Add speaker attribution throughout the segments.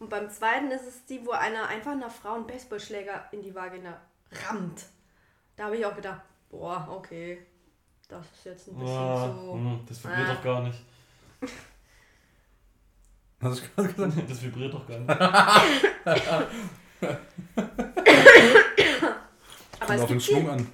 Speaker 1: Und beim zweiten ist es die, wo einer einfach einer Frau einen Baseballschläger in die Vagina rammt. Da habe ich auch gedacht, boah, okay, das ist jetzt ein bisschen
Speaker 2: Boah,
Speaker 1: so.
Speaker 2: hm, das vibriert
Speaker 1: Ah.
Speaker 2: doch gar nicht.
Speaker 3: Hast du gerade gesagt?
Speaker 2: Das vibriert doch gar nicht.
Speaker 1: Aber es
Speaker 3: auf den Schwung an.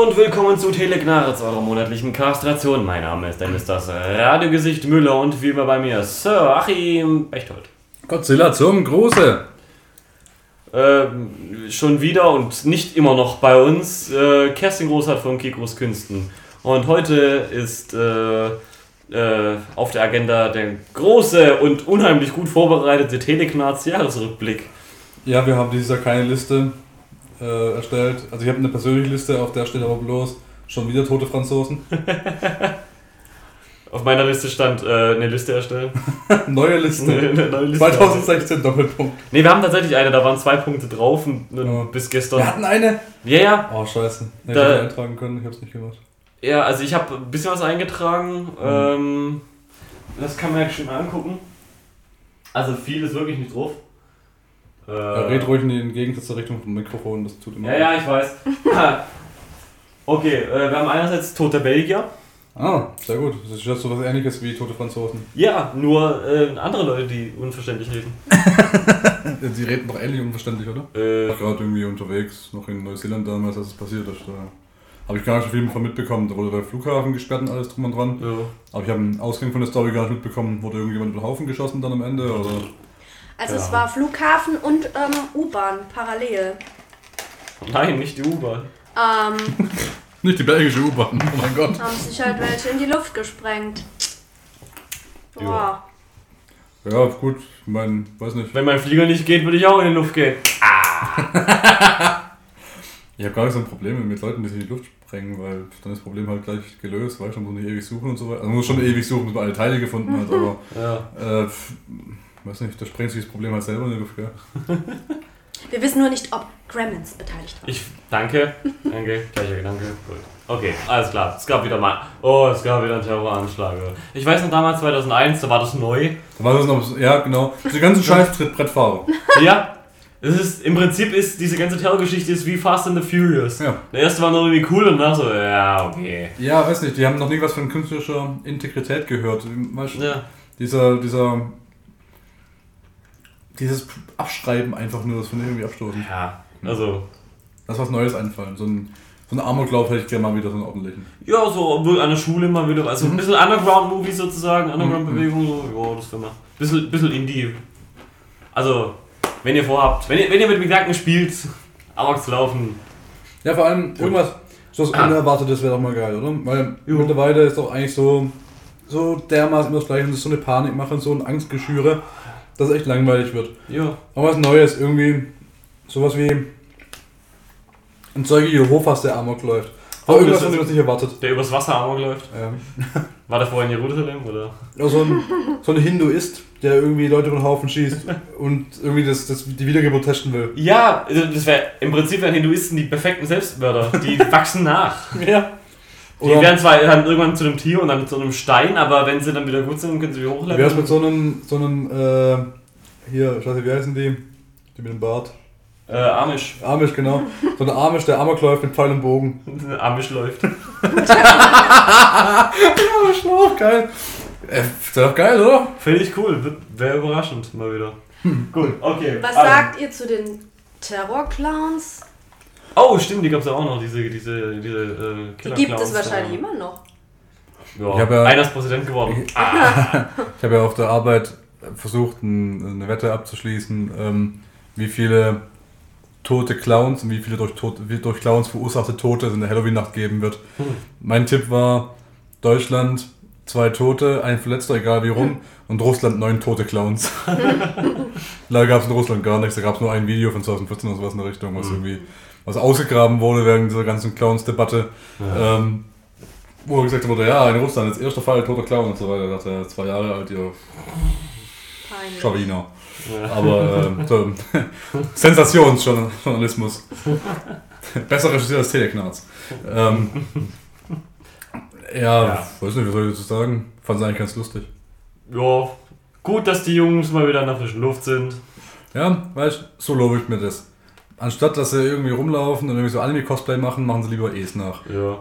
Speaker 2: Hallo und willkommen zu Telegnarz, eurer monatlichen Kastration. Mein Name ist Dennis das Radiogesicht Müller und wie immer bei mir Sir Achim Bechtold.
Speaker 3: Godzilla zum Große.
Speaker 2: Ähm, schon wieder und nicht immer noch bei uns äh, Kerstin Großart von Kikros Künsten. Und heute ist äh, äh, auf der Agenda der große und unheimlich gut vorbereitete Telegnarz Jahresrückblick.
Speaker 3: Ja, wir haben dieses Jahr keine Liste äh, erstellt. Also ich habe eine persönliche Liste, auf der steht aber bloß schon wieder tote Franzosen.
Speaker 2: Auf meiner Liste stand äh, eine Liste erstellen.
Speaker 3: Neue Liste.
Speaker 2: Eine neue Liste.
Speaker 3: 2016 Doppelpunkt.
Speaker 2: Ne, wir haben tatsächlich eine, da waren zwei Punkte drauf und,
Speaker 3: Ja.
Speaker 2: bis
Speaker 3: Wir
Speaker 2: gestern.
Speaker 3: hatten eine.
Speaker 2: Ja, ja.
Speaker 3: Oh, scheiße. Hätte ich
Speaker 2: Da-
Speaker 3: nicht eintragen können, ich hab's nicht gemacht.
Speaker 2: Ja, also ich habe ein bisschen was eingetragen. Ähm, das kann man ja schon mal angucken. Also viel ist wirklich nicht drauf. Äh,
Speaker 3: red ruhig in die Gegensatz zur Richtung vom Mikrofon, das tut immer.
Speaker 2: Ja, ja, ich weiß. okay, äh, wir haben einerseits Tote Belgier.
Speaker 3: Ah, sehr gut. Das ist jetzt so was ähnliches wie tote Franzosen.
Speaker 2: Ja, nur äh, andere Leute, die unverständlich reden.
Speaker 3: Sie reden doch ähnlich unverständlich, oder?
Speaker 2: Äh,
Speaker 3: Ich war gerade irgendwie unterwegs, noch in Neuseeland damals, als es passiert ist. Da habe ich gar nicht so viel davon mitbekommen. Da wurde der Flughafen gesperrt und alles drum und dran.
Speaker 2: ja.
Speaker 3: Aber ich habe einen Ausgang von der Story gar nicht mitbekommen. Wurde irgendjemand über den Haufen geschossen dann am Ende? Oder?
Speaker 1: Also
Speaker 2: Ja.
Speaker 1: es war Flughafen und ähm, U-Bahn parallel.
Speaker 2: Nein, nicht die U-Bahn.
Speaker 1: Ähm,
Speaker 3: Nicht die belgische U-Bahn, oh mein Gott.
Speaker 1: haben sich halt welche in die Luft gesprengt.
Speaker 2: Ja.
Speaker 1: Boah.
Speaker 3: Ja, gut, ich meine, weiß nicht.
Speaker 2: Wenn mein Flieger nicht geht, würde ich auch in die Luft gehen.
Speaker 3: Ich habe gar nicht so ein Problem mit Leuten, die sich in die Luft sprengen, weil dann ist das Problem halt gleich gelöst, du, man muss nicht ewig suchen und so weiter. Also man muss schon ewig suchen, bis man alle Teile gefunden hat, aber
Speaker 2: Ja.
Speaker 3: äh, pf, weiß nicht, da sprengt sich das Problem halt selber in die Luft, gell?
Speaker 1: Wir wissen nur nicht, ob Gremlins beteiligt waren.
Speaker 2: Ich danke. Danke. Gleicher Gedanke. Gut. Okay, alles klar. Es gab wieder mal. Oh, es gab wieder einen Terroranschlag. Ich weiß noch damals 2001, da war das neu.
Speaker 3: Da war das noch, so- ja genau, diese ganzen scheiß Trittbrettfahrer.
Speaker 2: Ja. Es ist, im Prinzip ist diese ganze Terrorgeschichte ist wie Fast and the Furious.
Speaker 3: Ja.
Speaker 2: Der erste war noch irgendwie cool und danach so, ja, okay.
Speaker 3: Ja, weiß nicht, die haben noch nie was von künstlerischer Integrität gehört. Weißt, du,
Speaker 2: Ja.
Speaker 3: Dieser, dieser, dieses Abschreiben einfach nur, das finde ich irgendwie abstoßend.
Speaker 2: Ja, also.
Speaker 3: Lass was Neues einfallen. So ein, so ein Amoklauf hätte ich gerne mal wieder so einen ordentlichen.
Speaker 2: Ja, so an der Schule mal wieder. Also ein bisschen Underground-Movie sozusagen, Underground-Bewegung, so, ja, das wäre mal. Bisschen, bisschen Indie. Also, wenn ihr vorhabt, wenn ihr, wenn ihr mit Gedanken spielt, Amok zu laufen,
Speaker 3: Ja, vor allem irgendwas, so was
Speaker 2: Ah.
Speaker 3: Unerwartetes wäre doch mal geil, oder? Weil
Speaker 2: Jo.
Speaker 3: mittlerweile ist doch eigentlich so, so dermaßen das Gleiche und so eine Panikmache und so ein Angstgeschüre, dass es echt langweilig wird.
Speaker 2: ja.
Speaker 3: Aber was Neues, irgendwie sowas wie ein Zeuge Jehovas, der Amok läuft.
Speaker 2: Oh,
Speaker 3: Aber irgendwas,
Speaker 2: das
Speaker 3: von
Speaker 2: ist-
Speaker 3: dem man nicht erwartet.
Speaker 2: Der übers Wasser Amok läuft.
Speaker 3: Ja.
Speaker 2: War der vorher in Jerusalem, oder?
Speaker 3: Ja, so, ein, so ein Hinduist, der irgendwie Leute über den Haufen schießt und irgendwie das, das, die Wiedergeburt testen will.
Speaker 2: Ja, also das wäre im Prinzip wären Hinduisten die perfekten Selbstmörder. Die wachsen nach.
Speaker 3: Ja.
Speaker 2: Die
Speaker 3: Oder
Speaker 2: werden zwar dann irgendwann zu einem Tier und dann zu einem Stein, aber wenn sie dann wieder gut sind, können sie wieder
Speaker 3: wie wär's mit
Speaker 2: hochleveln.
Speaker 3: so einem, so einem, äh, hier, ich weiß nicht, wie heißen die? Die mit dem Bart.
Speaker 2: Äh, Amish.
Speaker 3: Amish, genau. So ein Amish, der Amok läuft mit Pfeil und Bogen.
Speaker 2: Amish läuft.
Speaker 3: Amish auch geil. Äh, ist doch geil, oder?
Speaker 2: Finde ich cool. Wäre überraschend mal wieder. Gut, okay.
Speaker 1: Was
Speaker 2: Also-
Speaker 1: sagt ihr zu den Terrorclowns?
Speaker 2: Oh, stimmt, die gab es ja auch noch, diese, diese, diese äh,
Speaker 1: Die
Speaker 2: Killer
Speaker 1: gibt es wahrscheinlich immer noch.
Speaker 2: Ja,
Speaker 3: Ich hab ja-
Speaker 2: einer ist Präsident geworden. Ah,
Speaker 3: Ich habe ja auf der Arbeit versucht, ein, eine Wette abzuschließen, ähm, wie viele tote Clowns und wie viele durch, Tod, wie durch Clowns verursachte Tote es in der Halloween-Nacht geben wird.
Speaker 2: Hm.
Speaker 3: Mein Tipp war Deutschland zwei Tote, ein Verletzter, egal wie rum, und Russland neun tote Clowns. Leider gab es in Russland gar nichts, da gab es nur ein Video von 2014 oder sowas in der Richtung, was
Speaker 2: Hm.
Speaker 3: irgendwie was ausgegraben wurde während dieser ganzen Clowns-Debatte.
Speaker 2: Ja.
Speaker 3: Ähm, wo gesagt wurde, ja, in Russland jetzt erster Fall toter Clown und so weiter. Da dachte er, zwei Jahre alt, ihr. Schlawiner. Aber ähm, so, Sensationsjournalismus. Besser recherchiert als Teleknarz. Ähm, ja,
Speaker 2: Ja.
Speaker 3: weiß nicht, was soll ich dazu sagen? Fand es eigentlich ganz lustig.
Speaker 2: Ja, gut, dass die Jungs mal wieder in der frischen Luft sind.
Speaker 3: Ja, weißt du, so lobe ich mir das. Anstatt dass sie irgendwie rumlaufen und irgendwie so Anime-Cosplay machen, machen sie lieber Es nach.
Speaker 2: Ja.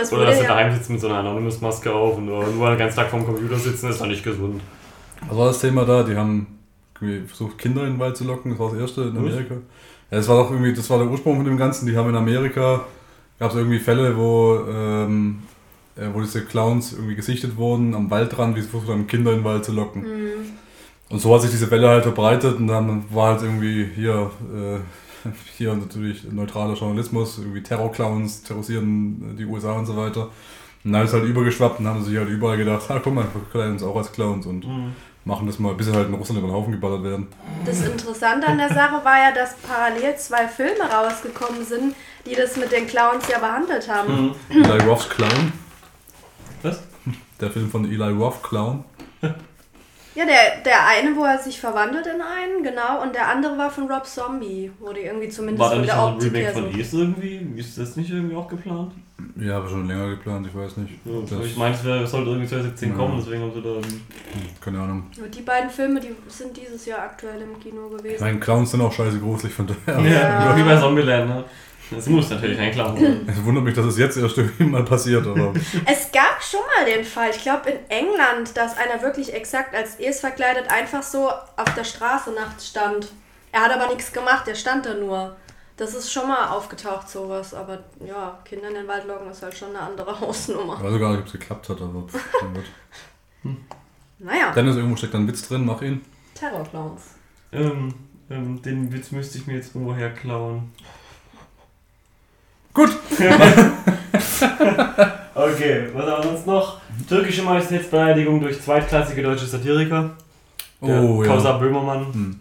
Speaker 1: Es
Speaker 2: Oder
Speaker 1: wurde
Speaker 2: dass sie
Speaker 1: ja,
Speaker 2: daheim sitzen mit so einer Anonymous-Maske auf und nur den ganzen Tag vorm Computer sitzen, ist doch nicht gesund.
Speaker 3: Was war das Thema da? Die haben irgendwie versucht, Kinder in den Wald zu locken. Das war das erste in
Speaker 2: Was?
Speaker 3: Amerika. Ja, das war doch irgendwie, das war der Ursprung von dem Ganzen. Die haben in Amerika, gab es irgendwie Fälle, wo, ähm, äh, wo diese Clowns irgendwie gesichtet wurden, am Waldrand, wie sie versucht haben, Kinder in den Wald zu locken.
Speaker 1: Mhm.
Speaker 3: Und so hat sich diese Welle halt verbreitet und dann war halt irgendwie hier, äh, hier natürlich neutraler Journalismus, irgendwie Terrorclowns terrorisieren die USA und so weiter. Und dann ist halt übergeschwappt und haben sich halt überall gedacht, ah guck mal, wir verkleiden uns auch als Clowns und machen das mal, bis sie halt in Russland über den Haufen geballert werden.
Speaker 1: Das Interessante an der Sache war ja, dass parallel zwei Filme rausgekommen sind, die das mit den Clowns ja behandelt haben.
Speaker 2: Mhm.
Speaker 3: Eli Roths Clown,
Speaker 2: Was?
Speaker 3: der Film von Eli Roth Clown.
Speaker 1: Ja, der, der eine, wo er sich verwandelt in einen, genau, und der andere war von Rob Zombie, wo die irgendwie zumindest
Speaker 2: War da
Speaker 1: von
Speaker 2: nicht
Speaker 1: der
Speaker 2: noch ein
Speaker 1: Optik
Speaker 2: Remake
Speaker 1: her
Speaker 2: von
Speaker 1: so.
Speaker 2: Es irgendwie? Ist das nicht irgendwie auch geplant?
Speaker 3: Ja, aber schon länger geplant, ich weiß nicht.
Speaker 2: Ja,
Speaker 3: Das-
Speaker 2: ich meine, es wär- es sollte irgendwie 2017
Speaker 3: Ja.
Speaker 2: kommen, deswegen haben sie da.
Speaker 3: hm, keine Ahnung.
Speaker 1: Und die beiden Filme, die sind dieses Jahr aktuell im Kino
Speaker 3: Ich
Speaker 1: gewesen.
Speaker 3: meine, Clowns sind auch scheiße gruselig, von daher.
Speaker 2: Ja, wie bei Zombieland, ne? Das muss natürlich ein Clown sein.
Speaker 3: Es wundert mich, dass es jetzt erst irgendwie mal passiert, aber
Speaker 1: Es gab schon mal den Fall, ich glaube in England, dass einer wirklich exakt als Es verkleidet einfach so auf der Straße nachts stand. Er hat aber nichts gemacht, er stand da nur. Das ist schon mal aufgetaucht, sowas. Aber ja, Kinder in den Wald locken ist halt schon eine andere Hausnummer.
Speaker 3: ich weiß gar nicht, ob es geklappt hat, aber Gott.
Speaker 1: Naja,
Speaker 3: Dennis, irgendwo steckt da ein Witz drin, mach ihn.
Speaker 1: Terrorclowns.
Speaker 2: Ähm, ähm, den Witz müsste ich mir jetzt irgendwo herklauen.
Speaker 3: Gut.
Speaker 2: Okay, was haben wir sonst noch? Türkische Majestätsbeleidigung durch zweitklassige deutsche Satiriker.
Speaker 3: Oh
Speaker 2: Causa
Speaker 3: ja.
Speaker 2: Böhmermann.
Speaker 3: Hm.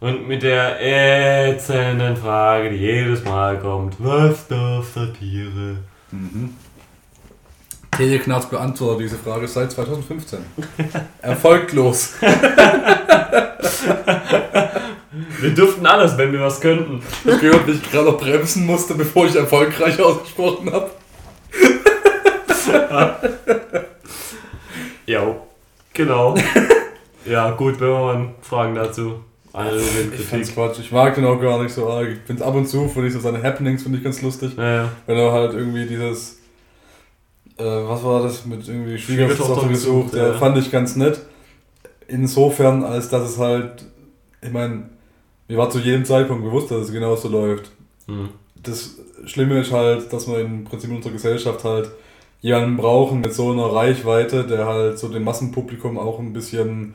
Speaker 2: Und mit der ätzenden Frage, die jedes Mal kommt: Was darf Satire?
Speaker 3: Mhm. Teleknarz beantwortet diese Frage seit 2015. Erfolglos.
Speaker 2: Wir dürften alles, wenn wir was könnten.
Speaker 3: Ich gehört, wie ich gerade noch bremsen musste, bevor ich erfolgreich ausgesprochen habe.
Speaker 2: Ja, genau. ja, gut, Böhmermann, Fragen dazu. Eine
Speaker 3: Ich find's Quatsch. Ich mag den auch gar nicht so arg. Ich find's ab und zu, finde ich so seine Happenings, finde ich ganz lustig.
Speaker 2: Naja.
Speaker 3: Wenn er halt irgendwie dieses, äh, was war das, mit irgendwie Schwiegertochter gesucht, ja.
Speaker 2: ja.
Speaker 3: fand ich ganz nett. Insofern, als dass es halt, ich meine, mir war zu jedem Zeitpunkt bewusst, dass es genauso läuft.
Speaker 2: Hm.
Speaker 3: Das Schlimme ist halt, dass wir im Prinzip in unserer Gesellschaft halt jemanden brauchen mit so einer Reichweite, der halt so dem Massenpublikum auch ein bisschen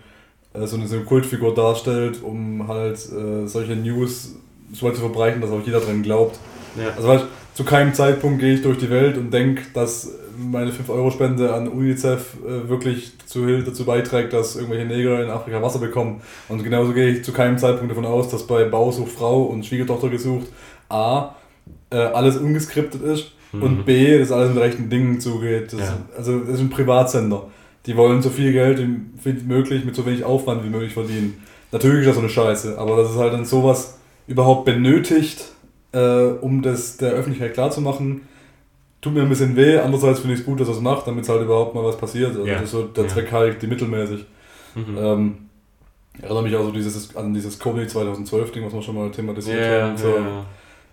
Speaker 3: äh, so eine, so eine Kultfigur darstellt, um halt äh, solche News so weit zu verbreiten, dass auch jeder dran glaubt.
Speaker 2: Ja.
Speaker 3: Also weißt, zu keinem Zeitpunkt gehe ich durch die Welt und denke, dass meine 5-Euro-Spende an UNICEF äh, wirklich zu, dazu beiträgt, dass irgendwelche Neger in Afrika Wasser bekommen. Und genauso gehe ich zu keinem Zeitpunkt davon aus, dass bei Bausucht Frau und Schwiegertochter gesucht A, äh, alles ungeskriptet ist und B, dass alles mit rechten Dingen zugeht. Das,
Speaker 2: Ja.
Speaker 3: Also das ist ein Privatsender. Die wollen so viel Geld wie möglich mit so wenig Aufwand wie möglich verdienen. Natürlich ist das so eine Scheiße, aber dass es halt dann sowas überhaupt benötigt, äh, um das der Öffentlichkeit klarzumachen, tut mir ein bisschen weh. Andererseits finde ich es gut, dass er es macht, damit es halt überhaupt mal was passiert. Also
Speaker 2: Ja.
Speaker 3: das ist so der
Speaker 2: Ja.
Speaker 3: Zweck halt die mittelmäßig.
Speaker 2: Mhm.
Speaker 3: Ähm, ich erinnere mich auch so dieses, an dieses Comedy 2012 Ding, was wir schon mal thematisiert
Speaker 2: Ja,
Speaker 3: haben. So,
Speaker 2: ja,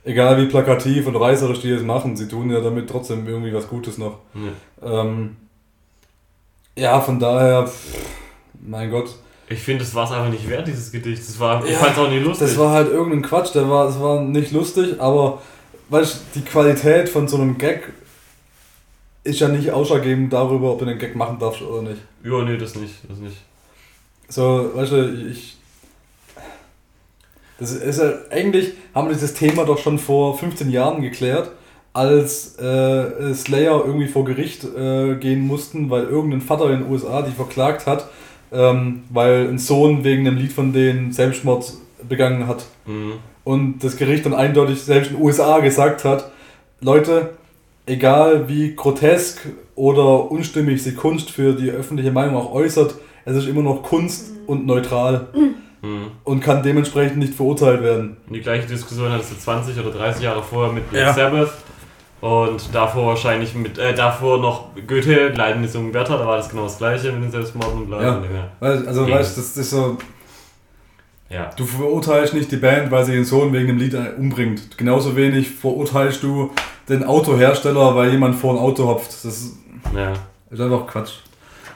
Speaker 3: Egal wie plakativ und reißerisch die es machen, sie tun ja damit trotzdem irgendwie was Gutes noch.
Speaker 2: ja.
Speaker 3: Ähm, ja, von daher, pff, mein Gott.
Speaker 2: Ich finde, das war es einfach nicht wert, dieses Gedicht. Das war, ich
Speaker 3: Ja,
Speaker 2: fand es auch nicht lustig.
Speaker 3: Das war halt irgendein Quatsch, der war, das war nicht lustig, aber weißt, du, die Qualität von so einem Gag ist ja nicht ausschlaggebend darüber, ob du den Gag machen darfst oder nicht.
Speaker 2: ja, nee, das nicht. Das nicht.
Speaker 3: So, weißt du, ich. Das ist ja, eigentlich haben wir dieses Thema doch schon vor 15 Jahren geklärt, als äh, Slayer irgendwie vor Gericht äh, gehen mussten, weil irgendein Vater in den USA die verklagt hat, ähm, weil ein Sohn wegen einem Lied von denen Selbstmord begangen hat.
Speaker 2: Mhm.
Speaker 3: Und das Gericht dann eindeutig selbst in den USA gesagt hat, Leute, egal wie grotesk oder unstimmig sie Kunst für die öffentliche Meinung auch äußert, es ist immer noch Kunst und neutral
Speaker 2: Mhm.
Speaker 3: und kann dementsprechend nicht verurteilt werden.
Speaker 2: Und die gleiche Diskussion hattest du 20 oder 30 Jahre vorher mit Black
Speaker 3: Ja.
Speaker 2: Sabbath. Und davor wahrscheinlich mit, äh, davor noch Goethe, Leiden jungen Werther, da war das genau das gleiche mit den Selbstmorden und bla.
Speaker 3: Ja. Also,
Speaker 2: Gegen-
Speaker 3: weißt du, das ist so,
Speaker 2: Ja.
Speaker 3: du verurteilst nicht die Band, weil sie ihren Sohn wegen dem Lied umbringt. Genauso wenig verurteilst du den Autohersteller, weil jemand vor ein Auto hopft. Das ist,
Speaker 2: ja.
Speaker 3: ist einfach Quatsch.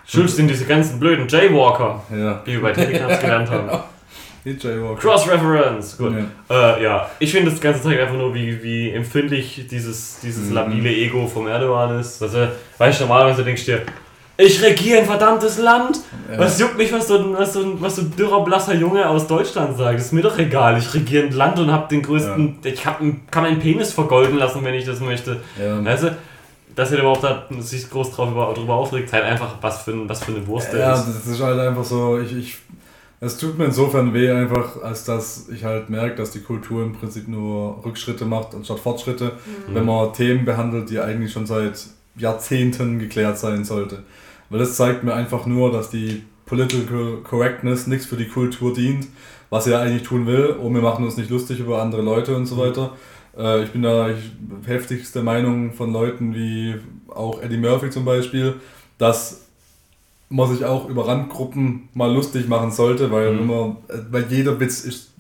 Speaker 2: Schuld sind diese ganzen blöden Jaywalker,
Speaker 3: Ja.
Speaker 2: wie wir bei Telegrams gelernt haben.
Speaker 3: Die Jaywalker.
Speaker 2: Cross-Reference, gut.
Speaker 3: Ja.
Speaker 2: Äh, ja, ich finde das Ganze zeigt einfach nur, wie, wie empfindlich dieses, dieses
Speaker 3: Mhm.
Speaker 2: labile Ego vom Erdogan ist. Also, weißt du, normalerweise denkst du dir, ich regiere ein verdammtes Land.
Speaker 3: Ja.
Speaker 2: Was juckt mich, was so, ein, was, so ein, was so ein dürrer, blasser Junge aus Deutschland sagt? Ist mir doch egal. Ich regiere ein Land und hab den größten. Ich hab, kann meinen Penis vergolden lassen, wenn ich das möchte.
Speaker 3: Ja.
Speaker 2: Weißt du, dass er überhaupt hat, sich groß drauf, darüber aufregt, halt einfach, was für, ein, was für eine Wurst der
Speaker 3: Ja,
Speaker 2: ist.
Speaker 3: das ist halt einfach so, ich, ich, es tut mir insofern weh einfach, als dass ich halt merke, dass die Kultur im Prinzip nur Rückschritte macht anstatt Fortschritte, wenn man Themen behandelt, die eigentlich schon seit Jahrzehnten geklärt sein sollte. Weil das zeigt mir einfach nur, dass die Political Correctness nichts für die Kultur dient, was er eigentlich tun will. Oh, wir machen uns nicht lustig über andere Leute und so weiter. Äh, ich bin da ich, heftigste Meinung von Leuten wie auch Eddie Murphy zum Beispiel, dass man sich auch über Randgruppen mal lustig machen sollte, weil,
Speaker 2: Mhm.
Speaker 3: äh, weil jeder Witz ist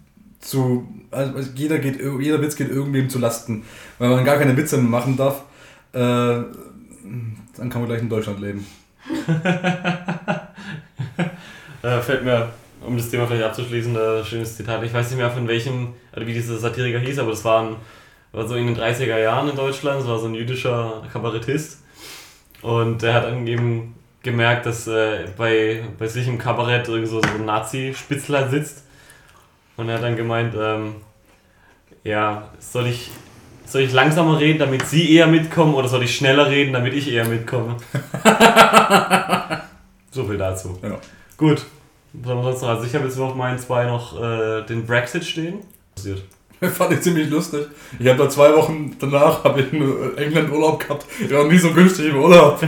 Speaker 3: zu. Also jeder, geht, jeder Witz geht irgendwem zu Lasten. Weil man gar keine Witze machen darf, äh, dann kann man gleich in Deutschland leben.
Speaker 2: Äh, fällt mir, um das Thema vielleicht abzuschließen, ein schönes Zitat. Ich weiß nicht mehr von welchem, also wie dieser Satiriker hieß, aber das war, ein, war so in den 30er Jahren in Deutschland. Das war so ein jüdischer Kabarettist. Und der hat dann eben gemerkt, dass äh, bei, bei sich im Kabarett irgend so, so ein Nazi-Spitzler sitzt. Und er hat dann gemeint, ähm, ja, soll ich, soll ich langsamer reden, damit sie eher mitkommen, oder soll ich schneller reden, damit ich eher mitkomme? so viel dazu.
Speaker 3: Ja.
Speaker 2: Gut. Also ich habe jetzt noch meinen zwei noch äh, den Brexit stehen. Passiert.
Speaker 3: Fand ich ziemlich lustig. Ich habe da zwei Wochen danach habe ich in England Urlaub gehabt. Ich war nie so günstig im Urlaub.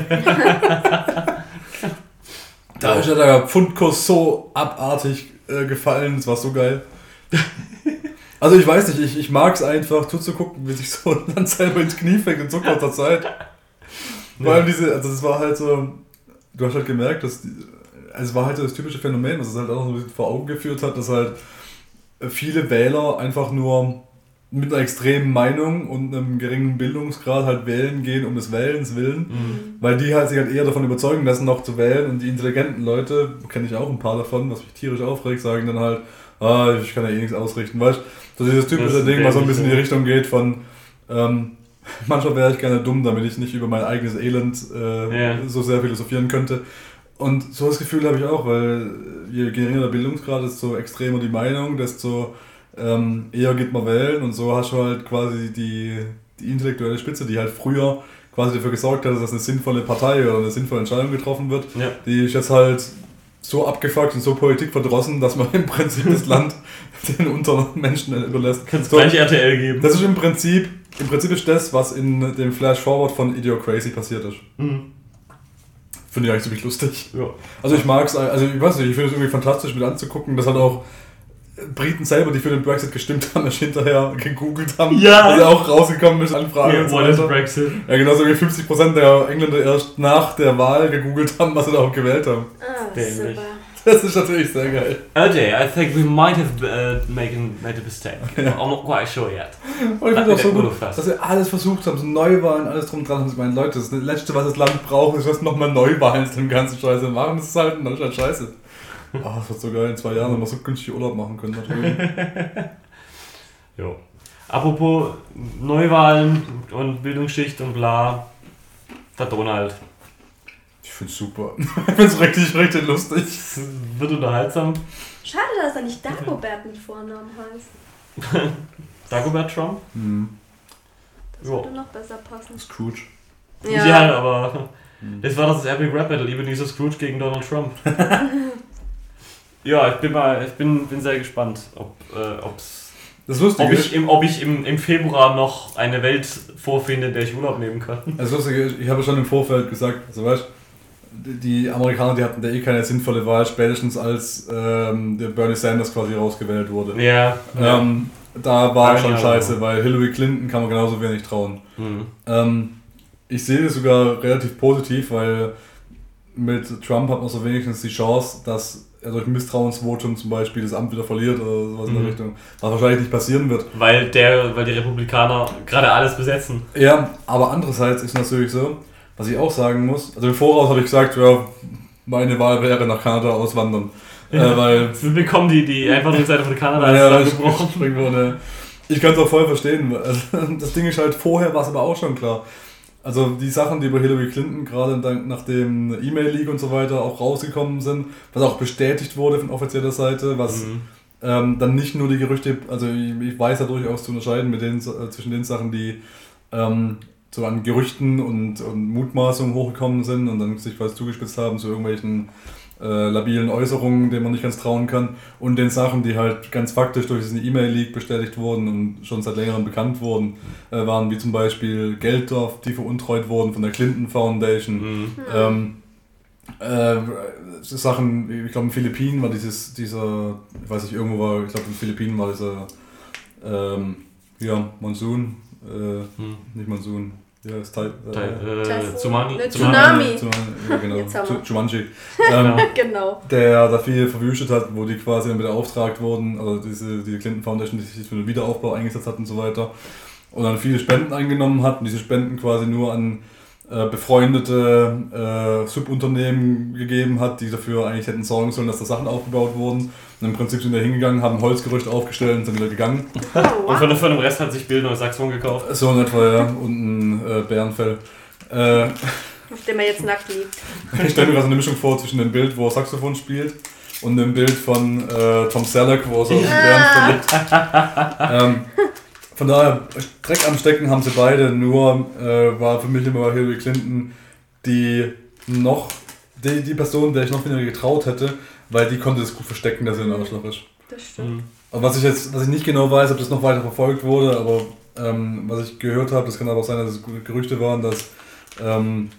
Speaker 3: da ist ja der Pfundkurs so abartig äh, gefallen. Das war so geil. Also ich weiß nicht, ich, ich mag es einfach zuzugucken, wie sich so ein Land selber ins Knie fängt in so kurzer Zeit. Vor allem diese, also das war halt so, du hast halt gemerkt, dass, die, also es war halt so das typische Phänomen, was es halt auch so ein bisschen vor Augen geführt hat, dass halt viele Wähler einfach nur mit einer extremen Meinung und einem geringen Bildungsgrad halt wählen gehen um des Wählens willen,
Speaker 2: Mhm.
Speaker 3: weil die halt sich halt eher davon überzeugen lassen, noch zu wählen und die intelligenten Leute, kenne ich auch ein paar davon, was mich tierisch aufregt, sagen dann halt, ah, ich kann ja eh nichts ausrichten, weißt du? So dieses
Speaker 2: Das
Speaker 3: typische
Speaker 2: ist
Speaker 3: Ding, was so ein bisschen in die Richtung geht von, ähm, manchmal wäre ich gerne dumm, damit ich nicht über mein eigenes Elend äh,
Speaker 2: Ja.
Speaker 3: so sehr philosophieren könnte. Und so das Gefühl habe ich auch, weil je geringer der Bildungsgrad, desto extremer die Meinung, desto ähm, eher geht man wählen und so hast du halt quasi die, die intellektuelle Spitze, die halt früher quasi dafür gesorgt hat, dass eine sinnvolle Partei oder eine sinnvolle Entscheidung getroffen wird.
Speaker 2: Ja.
Speaker 3: Die ist jetzt halt so abgefuckt und so politikverdrossen, dass man im Prinzip das Land den unteren Menschen überlässt.
Speaker 2: Kannst
Speaker 3: So,
Speaker 2: gleich RTL geben.
Speaker 3: das ist im Prinzip, im Prinzip ist das, was in dem Flash Forward von Idiocracy passiert ist.
Speaker 2: Mhm.
Speaker 3: Finde ich eigentlich ziemlich lustig.
Speaker 2: Ja.
Speaker 3: Also ich mag es, also ich weiß nicht, ich finde es irgendwie fantastisch mit anzugucken, dass halt auch Briten selber, die für den Brexit gestimmt haben, es hinterher gegoogelt haben,
Speaker 2: Ja.
Speaker 3: also auch rausgekommen ist, Anfragen
Speaker 2: Ja,
Speaker 3: und so
Speaker 2: what is
Speaker 3: weiter.
Speaker 2: Brexit?
Speaker 3: Ja, genauso wie 50% der Engländer erst nach der Wahl gegoogelt haben, was sie da auch gewählt haben.
Speaker 2: Dämlich.
Speaker 3: Das ist natürlich sehr geil.
Speaker 2: Okay, I think we might have uh, making, made a mistake. I'm not quite sure yet.
Speaker 3: Und ich finde auch so gut, dass sie alles versucht haben, so Neuwahlen, alles drum dran. Und ich meine, Leute, das Letzte, was das Land braucht, ist, dass nochmal Neuwahlen zu dem ganzen Scheiße machen. Das ist halt, das ist halt scheiße. Oh, das wird so geil in zwei Jahren, wenn wir so günstig Urlaub machen können.
Speaker 2: Jo. Apropos Neuwahlen und Bildungsschicht und bla. Der Donald.
Speaker 3: Ich find's super. Ich find's richtig, richtig lustig.
Speaker 2: Das wird unterhaltsam.
Speaker 1: Schade, dass er nicht Dagobert mit Vornamen heißt.
Speaker 2: Dagobert Trump?
Speaker 3: Hm,
Speaker 1: Das
Speaker 2: Ja.
Speaker 1: würde noch besser passen.
Speaker 3: Scrooge.
Speaker 2: Ja, aber das war das Epic Rap Battle, Ebenezer Scrooge gegen Donald Trump. ja, ich bin mal, ich bin, bin sehr gespannt, ob, äh, ob's,
Speaker 3: Das Lustige
Speaker 2: Ob
Speaker 3: ist,
Speaker 2: ich, im, ob ich im, im Februar noch eine Welt vorfinde, in der ich Urlaub nehmen kann.
Speaker 3: das Lustige ist, ich habe schon im Vorfeld gesagt, also weißt die Amerikaner, die hatten da eh keine sinnvolle Wahl, spätestens als ähm, der Bernie Sanders quasi rausgewählt wurde.
Speaker 2: Ja.
Speaker 3: Ähm, da war schon scheiße, weil Hillary Clinton kann man genauso wenig trauen.
Speaker 2: Mhm.
Speaker 3: Ähm, ich sehe das sogar relativ positiv, weil mit Trump hat man so wenigstens die Chance, dass er durch ein Misstrauensvotum zum Beispiel das Amt wieder verliert oder sowas in
Speaker 2: Mhm.
Speaker 3: der Richtung. Was wahrscheinlich nicht passieren wird.
Speaker 2: Weil, der, weil die Republikaner gerade alles besetzen.
Speaker 3: Ja, aber andererseits ist natürlich so, was ich auch sagen muss, also im Voraus habe ich gesagt, ja, meine Wahl wäre nach Kanada auswandern. Äh, weil
Speaker 2: Wir bekommen die, die Einwanderungsseite von Kanada
Speaker 3: Ja, wurde. Ich kann es auch voll verstehen. Das Ding ist halt, vorher war es aber auch schon klar. Also die Sachen, die über Hillary Clinton gerade nach dem E-Mail-Leak und so weiter auch rausgekommen sind, was auch bestätigt wurde von offizieller Seite, was
Speaker 2: Mhm.
Speaker 3: ähm, dann nicht nur die Gerüchte, also ich, ich weiß ja durchaus zu unterscheiden mit den, äh, zwischen den Sachen, die ähm, so an Gerüchten und, und Mutmaßungen hochgekommen sind und dann sich quasi zugespitzt haben zu irgendwelchen äh, labilen Äußerungen, denen man nicht ganz trauen kann, und den Sachen, die halt ganz faktisch durch diesen E-Mail-Leak bestätigt wurden und schon seit längerem bekannt wurden, äh, waren wie zum Beispiel Gelder, die veruntreut wurden von der Clinton Foundation.
Speaker 2: Mhm.
Speaker 3: Ähm, äh, Sachen, ich glaube in den Philippinen war dieses, dieser, ich weiß nicht, irgendwo war, ich glaube in den Philippinen war dieser, ähm, ja, Monsun, äh,
Speaker 2: Mhm.
Speaker 3: nicht Monsun, ja, ist
Speaker 2: Teil,
Speaker 3: äh,
Speaker 2: äh,
Speaker 1: Typhoon.
Speaker 2: Tsunami.
Speaker 1: Ne,
Speaker 2: Tsunami.
Speaker 1: Tsunami.
Speaker 3: Tsunami, ja, genau, Jumanji, ähm,
Speaker 1: genau.
Speaker 3: der da viel verwüstet hat, wo die quasi dann wieder beauftragt wurden, also diese, diese Clinton Foundation, die sich für den Wiederaufbau eingesetzt hat und so weiter, und dann viele Spenden eingenommen hat und diese Spenden quasi nur an äh, befreundete äh, Subunternehmen gegeben hat, die dafür eigentlich hätten sorgen sollen, dass da Sachen aufgebaut wurden. Und im Prinzip sind wir hingegangen, haben Holzgerücht aufgestellt und sind wieder gegangen.
Speaker 1: Oh,
Speaker 2: Und von, von dem Rest hat sich Bill neues Saxophon gekauft.
Speaker 3: So in etwa, ja. Und ein äh, Bärenfell. Äh,
Speaker 1: Auf dem er jetzt nackt liegt.
Speaker 3: ich stelle mir gerade so eine Mischung vor zwischen dem Bild, wo er Saxophon spielt und dem Bild von äh, Tom Selleck, wo er so auf dem Bärenfell liegt. ähm, von daher, Dreck am Stecken haben sie beide, nur äh, war für mich immer Hillary Clinton die noch, die, die Person, der ich noch weniger getraut hätte, weil die konnte es gut verstecken, dass sie ein Arschloch ist.
Speaker 1: Das stimmt.
Speaker 2: Mhm.
Speaker 3: Aber was ich jetzt, was ich nicht genau weiß, ob das noch weiter verfolgt wurde, aber ähm, was ich gehört habe, das kann aber auch sein, dass es Gerüchte waren, dass ähm,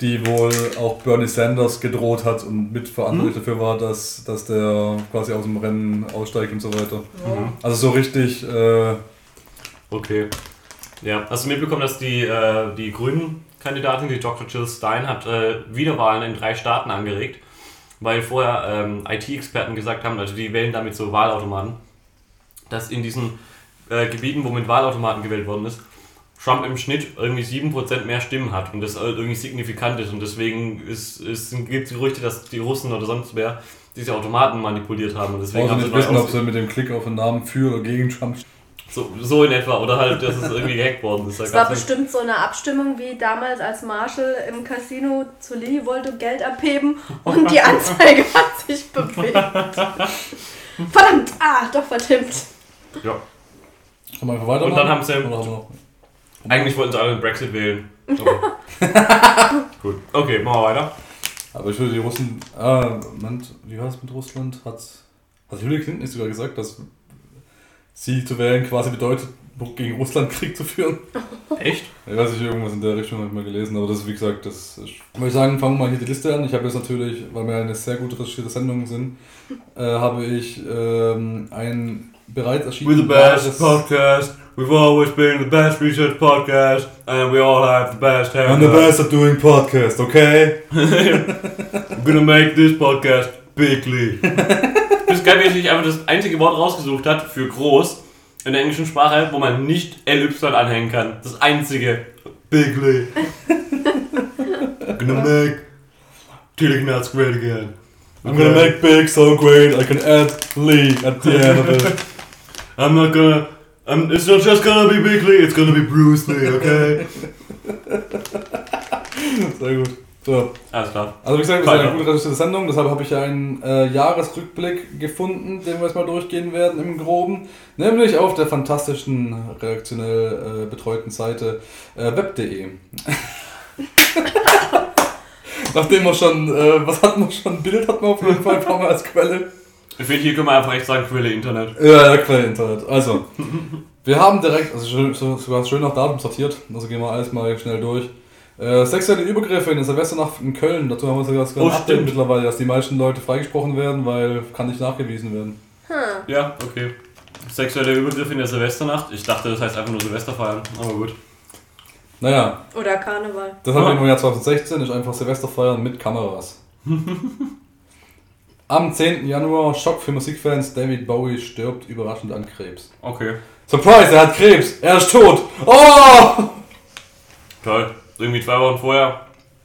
Speaker 3: die wohl auch Bernie Sanders gedroht hat und mitverantwortlich dafür war, dass, dass der quasi aus dem Rennen aussteigt und so weiter.
Speaker 2: Mhm.
Speaker 3: Also so richtig, äh,
Speaker 2: Okay. Ja, hast du mitbekommen, dass die, äh, die Grünen-Kandidatin, die Dr. Jill Stein, hat äh, Wiederwahlen in drei Staaten angeregt, weil vorher ähm, IT-Experten gesagt haben, also die wählen damit so Wahlautomaten, dass in diesen äh, Gebieten, wo mit Wahlautomaten gewählt worden ist, Trump im Schnitt irgendwie 7% mehr Stimmen hat und das irgendwie signifikant ist und deswegen ist, ist, gibt es Gerüchte, dass die Russen oder sonst wer diese Automaten manipuliert haben und deswegen
Speaker 3: brauchen
Speaker 2: haben
Speaker 3: sie nicht wissen, ob sie mit dem Klick auf den Namen für oder gegen Trump
Speaker 2: so, so in etwa oder halt, dass es irgendwie gehackt worden ist. Da
Speaker 1: Es war bestimmt so eine Abstimmung wie damals, als Marshall im Casino zu Lilly wollte Geld abheben und die Anzeige hat sich bewegt. Verdammt! Ah, doch vertimmt.
Speaker 2: ja.
Speaker 3: Kann man einfach weitermachen?
Speaker 2: Und dann haben sie-
Speaker 3: Oder haben wir noch?
Speaker 2: Eigentlich wollten sie alle den Brexit wählen. Gut. Okay, machen wir weiter.
Speaker 3: Aber ich würde die Russen. Ah, Moment, wie war es mit Russland? Hat, hat Hillary Clinton nicht sogar gesagt, dass sie zu wählen quasi bedeutet, gegen Russland Krieg zu führen?
Speaker 2: Echt?
Speaker 3: Ich weiß nicht, irgendwas in der Richtung habe ich mal gelesen, aber das ist wie gesagt, das ist. Würde ich sagen, fangen wir mal hier die Liste an. Ich habe jetzt natürlich, weil wir eine sehr gut recherchierte Sendung sind, äh, habe ich ähm, ein bereits erschienen
Speaker 2: podcast. We've always been the best research podcast. And we all have the best hair.
Speaker 3: I'm the best at doing podcast, okay?
Speaker 2: I'm gonna make this podcast bigly. das ist geil, wie er sich einfach das einzige Wort rausgesucht hat für groß in der englischen Sprache, wo man nicht LY anhängen kann. Das einzige. Bigly. gonna make Telegnats great again.
Speaker 3: I'm gonna make big so great I can add Lee at the end of it.
Speaker 2: I'm not gonna. I'm, it's not just gonna be Big Lee, it's gonna be Bruce Lee, okay?
Speaker 3: Sehr gut. So,
Speaker 2: Alles klar.
Speaker 3: Also wie gesagt, das ist eine gut recherchierte Sendung, deshalb habe ich einen äh, Jahresrückblick gefunden, den wir jetzt mal durchgehen werden im Groben. Nämlich auf der fantastischen, redaktionell äh, betreuten Seite äh, web.de. Nachdem wir schon, äh, was hatten wir schon? Bild hatten wir auf jeden Fall ein paar Mal als Quelle.
Speaker 2: Ich finde, hier können wir einfach echt sagen, Quelle Internet.
Speaker 3: Ja, ja, Quelle Internet. Also, wir haben direkt, also schön, so- sogar schön nach Datum sortiert, also gehen wir alles mal schnell durch. Äh, sexuelle Übergriffe in der Silvesternacht in Köln, dazu haben wir sogar
Speaker 2: Oh, stimmt.
Speaker 3: mittlerweile, dass die meisten Leute freigesprochen werden, weil kann nicht nachgewiesen werden.
Speaker 1: Hm.
Speaker 2: Ja, okay. Sexuelle Übergriffe in der Silvesternacht. Ich dachte, das heißt einfach nur Silvesterfeiern. Aber gut.
Speaker 3: Naja,
Speaker 1: Oder Karneval.
Speaker 3: das haben wir im Jahr 2016, ist einfach Silvesterfeiern mit Kameras. Am 10. Januar, Schock für Musikfans, David Bowie stirbt überraschend an Krebs.
Speaker 2: Okay.
Speaker 3: Surprise, er hat Krebs, er ist tot. Oh!
Speaker 2: Toll. Irgendwie zwei Wochen vorher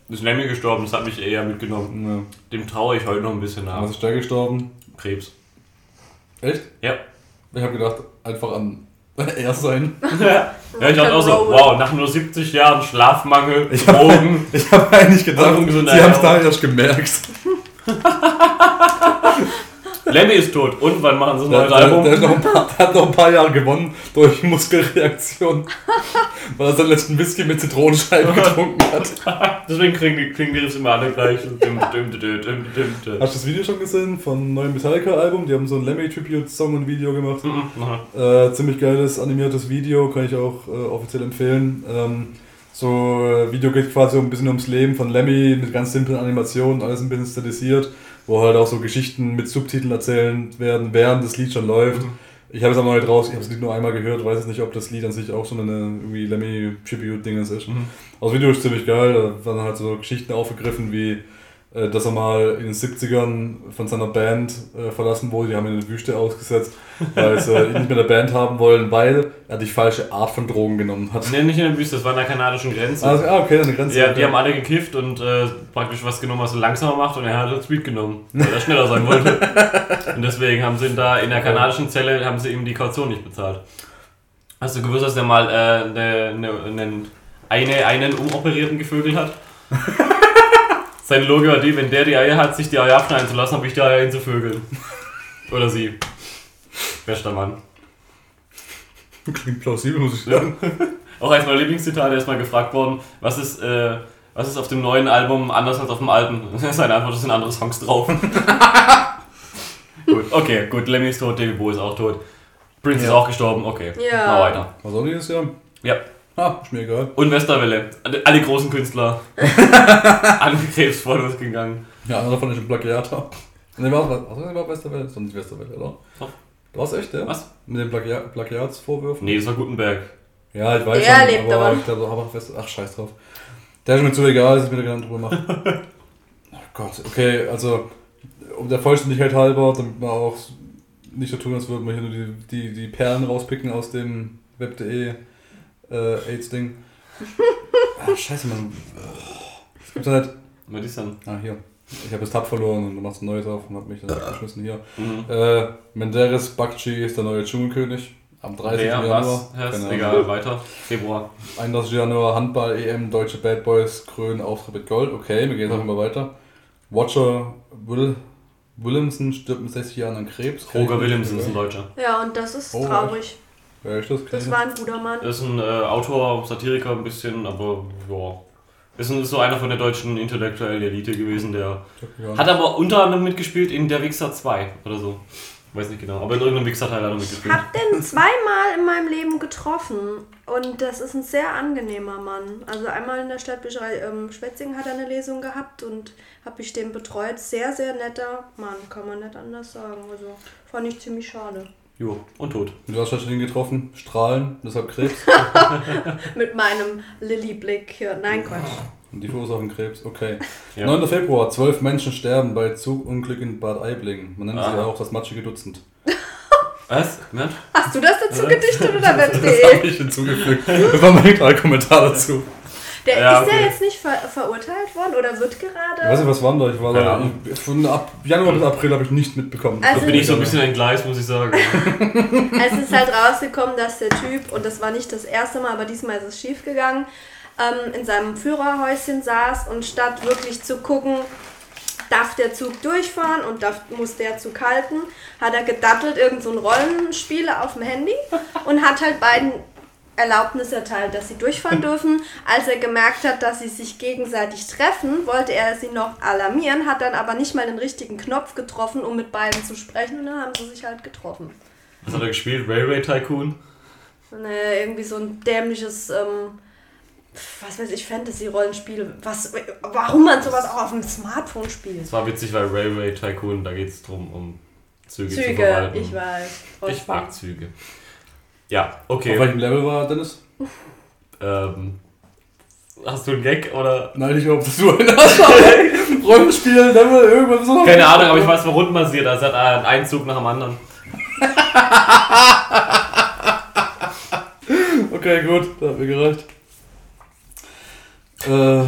Speaker 2: ist Lemmy gestorben. Das hat mich eher mitgenommen.
Speaker 3: Ja.
Speaker 2: Dem traue ich heute noch ein bisschen nach.
Speaker 3: Was ist der gestorben?
Speaker 2: Krebs.
Speaker 3: Echt?
Speaker 2: Ja.
Speaker 3: Ich habe gedacht, einfach an er sein.
Speaker 2: Ja, ich dachte auch so, wow, nach nur 70 Jahren Schlafmangel,
Speaker 3: Ich hab-
Speaker 2: Drogen.
Speaker 3: Ich habe eigentlich gedacht, sie haben es da erst gemerkt.
Speaker 2: Lemmy ist tot. Und wann machen sie ein
Speaker 3: Der,
Speaker 2: neues
Speaker 3: der,
Speaker 2: Album?
Speaker 3: der, ist noch paar, der hat noch ein paar Jahre gewonnen durch Muskelreaktion. weil er seinen letzten Whisky mit Zitronenscheiben getrunken hat.
Speaker 2: Deswegen klingen die, klingen die Riffs immer alle gleich.
Speaker 3: Hast du das Video schon gesehen vom neuen Metallica-Album? Die haben so ein Lemmy-Tribute-Song und Video gemacht.
Speaker 2: Mhm.
Speaker 3: Äh, ziemlich geiles animiertes Video, kann ich auch äh, offiziell empfehlen. Ähm, so, äh, Video geht quasi ein bisschen ums Leben von Lemmy mit ganz simplen Animationen, alles ein bisschen stilisiert, wo halt auch so Geschichten mit Subtiteln erzählt werden, während das Lied schon läuft. Ich habe es aber noch nicht raus, ich habe es nicht nur einmal gehört, weiß jetzt nicht, ob das Lied an sich auch so eine irgendwie Lemmy Tribute-Dingens ist.
Speaker 2: Mhm.
Speaker 3: Also das Video ist ziemlich geil, da werden halt so Geschichten aufgegriffen wie dass er mal in den 70ern von seiner Band äh, verlassen wurde, die haben ihn in die Wüste ausgesetzt, weil sie ihn nicht mehr in der Band haben wollen, weil er die falsche Art von Drogen genommen hat.
Speaker 2: Nee, nicht in der Wüste, das war an der kanadischen Grenze.
Speaker 3: Also, ah, okay, eine Grenze.
Speaker 2: Ja, die haben alle gekifft und äh, praktisch was genommen, was er langsamer macht und er hat das Speed genommen, weil er schneller sein wollte. und deswegen haben sie ihn da in der kanadischen Zelle, haben sie ihm die Kaution nicht bezahlt. Hast du gewusst, dass der mal äh, ne, ne, einen, eine, einen umoperierten gevögelt hat? Seine Logik war die, wenn der die Eier hat, sich die Eier abschneiden zu lassen, habe ich die Eier ihn zu vögeln. Oder sie. Bester Mann.
Speaker 3: Klingt plausibel, muss ich sagen.
Speaker 2: Auch eins meiner Lieblingszitate, er ist mal gefragt worden, was ist, äh, was ist auf dem neuen Album anders als auf dem alten? Seine Antwort, es sind andere Songs drauf. gut, okay, gut, Lemmy ist tot, David Bowie ist auch tot. Prince ist
Speaker 3: Ja.
Speaker 2: auch gestorben, okay.
Speaker 1: Ja.
Speaker 2: Mal weiter.
Speaker 3: Was auch dieses Jahr?
Speaker 2: Ja.
Speaker 3: Ah, ist mir egal.
Speaker 2: Und Westerwelle. Alle, alle großen Künstler. an Krebs voll losgegangen.
Speaker 3: Ja, einer davon ist ein Plagiator. Ne, war was? War Westerwelle? Das war nicht Westerwelle, oder?
Speaker 2: Doch.
Speaker 3: Du warst echt, ja?
Speaker 2: Was?
Speaker 3: Mit den Plagia Plagiatsvorwürfen?
Speaker 2: Nee, das war Gutenberg.
Speaker 3: Ja, ich weiß
Speaker 1: Der
Speaker 3: schon,
Speaker 1: lebt
Speaker 3: aber
Speaker 1: aber.
Speaker 3: ich glaube, Ach, scheiß drauf. Der ist mir zu egal, dass ich mir da Gedanken drüber mache. oh Gott, okay, also um der Vollständigkeit halber, damit wir auch nicht so tun, als würden wir hier nur die, die, die Perlen rauspicken aus dem Web.de äh, AIDS-Ding. ah, scheiße, Mann. Es gibt ja nicht.
Speaker 2: Was ist denn?
Speaker 3: Ah, hier. Ich habe das Tab verloren und du machst ein neues auf und hab mich dann weggeschmissen hier.
Speaker 2: Mhm.
Speaker 3: Äh, Menderes Bakci ist der neue Dschungelkönig. Am 30.
Speaker 2: Wer,
Speaker 3: Januar.
Speaker 2: was? Ja, ist egal, weiter. Februar.
Speaker 3: 31. Januar Handball-EM, deutsche Bad Boys krönen Auftritt mit Gold. Okay, wir gehen jetzt auch immer weiter. Watcher Will Williamson stirbt mit 60 Jahren an Krebs.
Speaker 2: Roger Williamson ist ein Deutscher.
Speaker 1: Ja, und das ist
Speaker 3: Oh,
Speaker 1: traurig.
Speaker 3: Wer ist das?
Speaker 1: Das war ein guter Mann.
Speaker 2: Er ist ein äh, Autor, Satiriker ein bisschen, aber ja. Ist, ein, ist so einer von der deutschen intellektuellen Elite gewesen, der. Hat aber unter anderem mitgespielt in Der Wichser 2 oder so. Weiß nicht genau, aber in irgendeinem Wichser-Teil hat er mitgespielt.
Speaker 1: hab den zweimal in meinem Leben getroffen und das ist ein sehr angenehmer Mann. Also einmal in der Stadtbücherei ähm, Schwetzingen hat er eine Lesung gehabt und habe ich den betreut. Sehr, sehr netter Mann, kann man nicht anders sagen. Also fand ich ziemlich schade.
Speaker 2: Jo, und tot.
Speaker 3: Du hast schon ihn getroffen, Strahlen, deshalb Krebs.
Speaker 1: Mit meinem Lilly-Blick hier. Nein, Quatsch.
Speaker 3: Und die verursachen Krebs, okay.
Speaker 2: Ja.
Speaker 3: 9. Februar, zwölf Menschen sterben bei Zugunglück in Bad Aiblingen. Man nennt sie
Speaker 2: Aha.
Speaker 3: auch das matschige Dutzend.
Speaker 2: Was? Ja?
Speaker 1: Hast du das dazu gedichtet oder
Speaker 3: Das
Speaker 1: web.de?
Speaker 3: habe ich hinzugefügt. Das war mein Kommentar dazu.
Speaker 1: Der,
Speaker 2: Ja,
Speaker 1: ist der
Speaker 2: okay.
Speaker 1: jetzt nicht ver verurteilt worden oder wird
Speaker 3: Ich weiß
Speaker 1: gerade?
Speaker 3: nicht, was war denn da? Ich war
Speaker 2: Keine
Speaker 3: da. Von ab Januar bis April habe ich nicht mitbekommen.
Speaker 1: Also-
Speaker 2: Da bin ich so ein bisschen entgleist, muss ich sagen.
Speaker 1: Es ist halt rausgekommen, dass der Typ, und das war nicht das erste Mal, aber diesmal ist es schief gegangen, ähm, in seinem Führerhäuschen saß und statt wirklich zu gucken, darf der Zug durchfahren und darf, muss der Zug halten, hat er gedattelt, irgend so ein Rollenspiel auf dem Handy und hat halt beiden Erlaubnis erteilt, dass sie durchfahren dürfen. Als er gemerkt hat, dass sie sich gegenseitig treffen, wollte er sie noch alarmieren, hat dann aber nicht mal den richtigen Knopf getroffen, um mit beiden zu sprechen und dann haben sie sich halt getroffen.
Speaker 2: Was hat er gespielt? Railway Tycoon?
Speaker 1: Ne, irgendwie so ein dämliches, ähm, was weiß ich, Fantasy-Rollenspiel. Was, warum man sowas auch auf dem Smartphone spielt.
Speaker 2: Es war witzig, weil Railway Tycoon, da geht es darum, um Züge, zu
Speaker 1: Züge,
Speaker 2: verwalten.
Speaker 1: ich weiß.
Speaker 2: Ich mag Züge. Ja, okay.
Speaker 3: Auf welchem Level war Dennis?
Speaker 2: Ähm, hast du einen Gag oder?
Speaker 3: Nein, ich glaube, dass du einen hast. Rollenspiel, Level, irgendwas so.
Speaker 2: Keine Ahnung, aber ich weiß, war rundbasiert. Also hat einen Zug nach dem anderen.
Speaker 3: Okay, gut, das hat mir gereicht. Äh,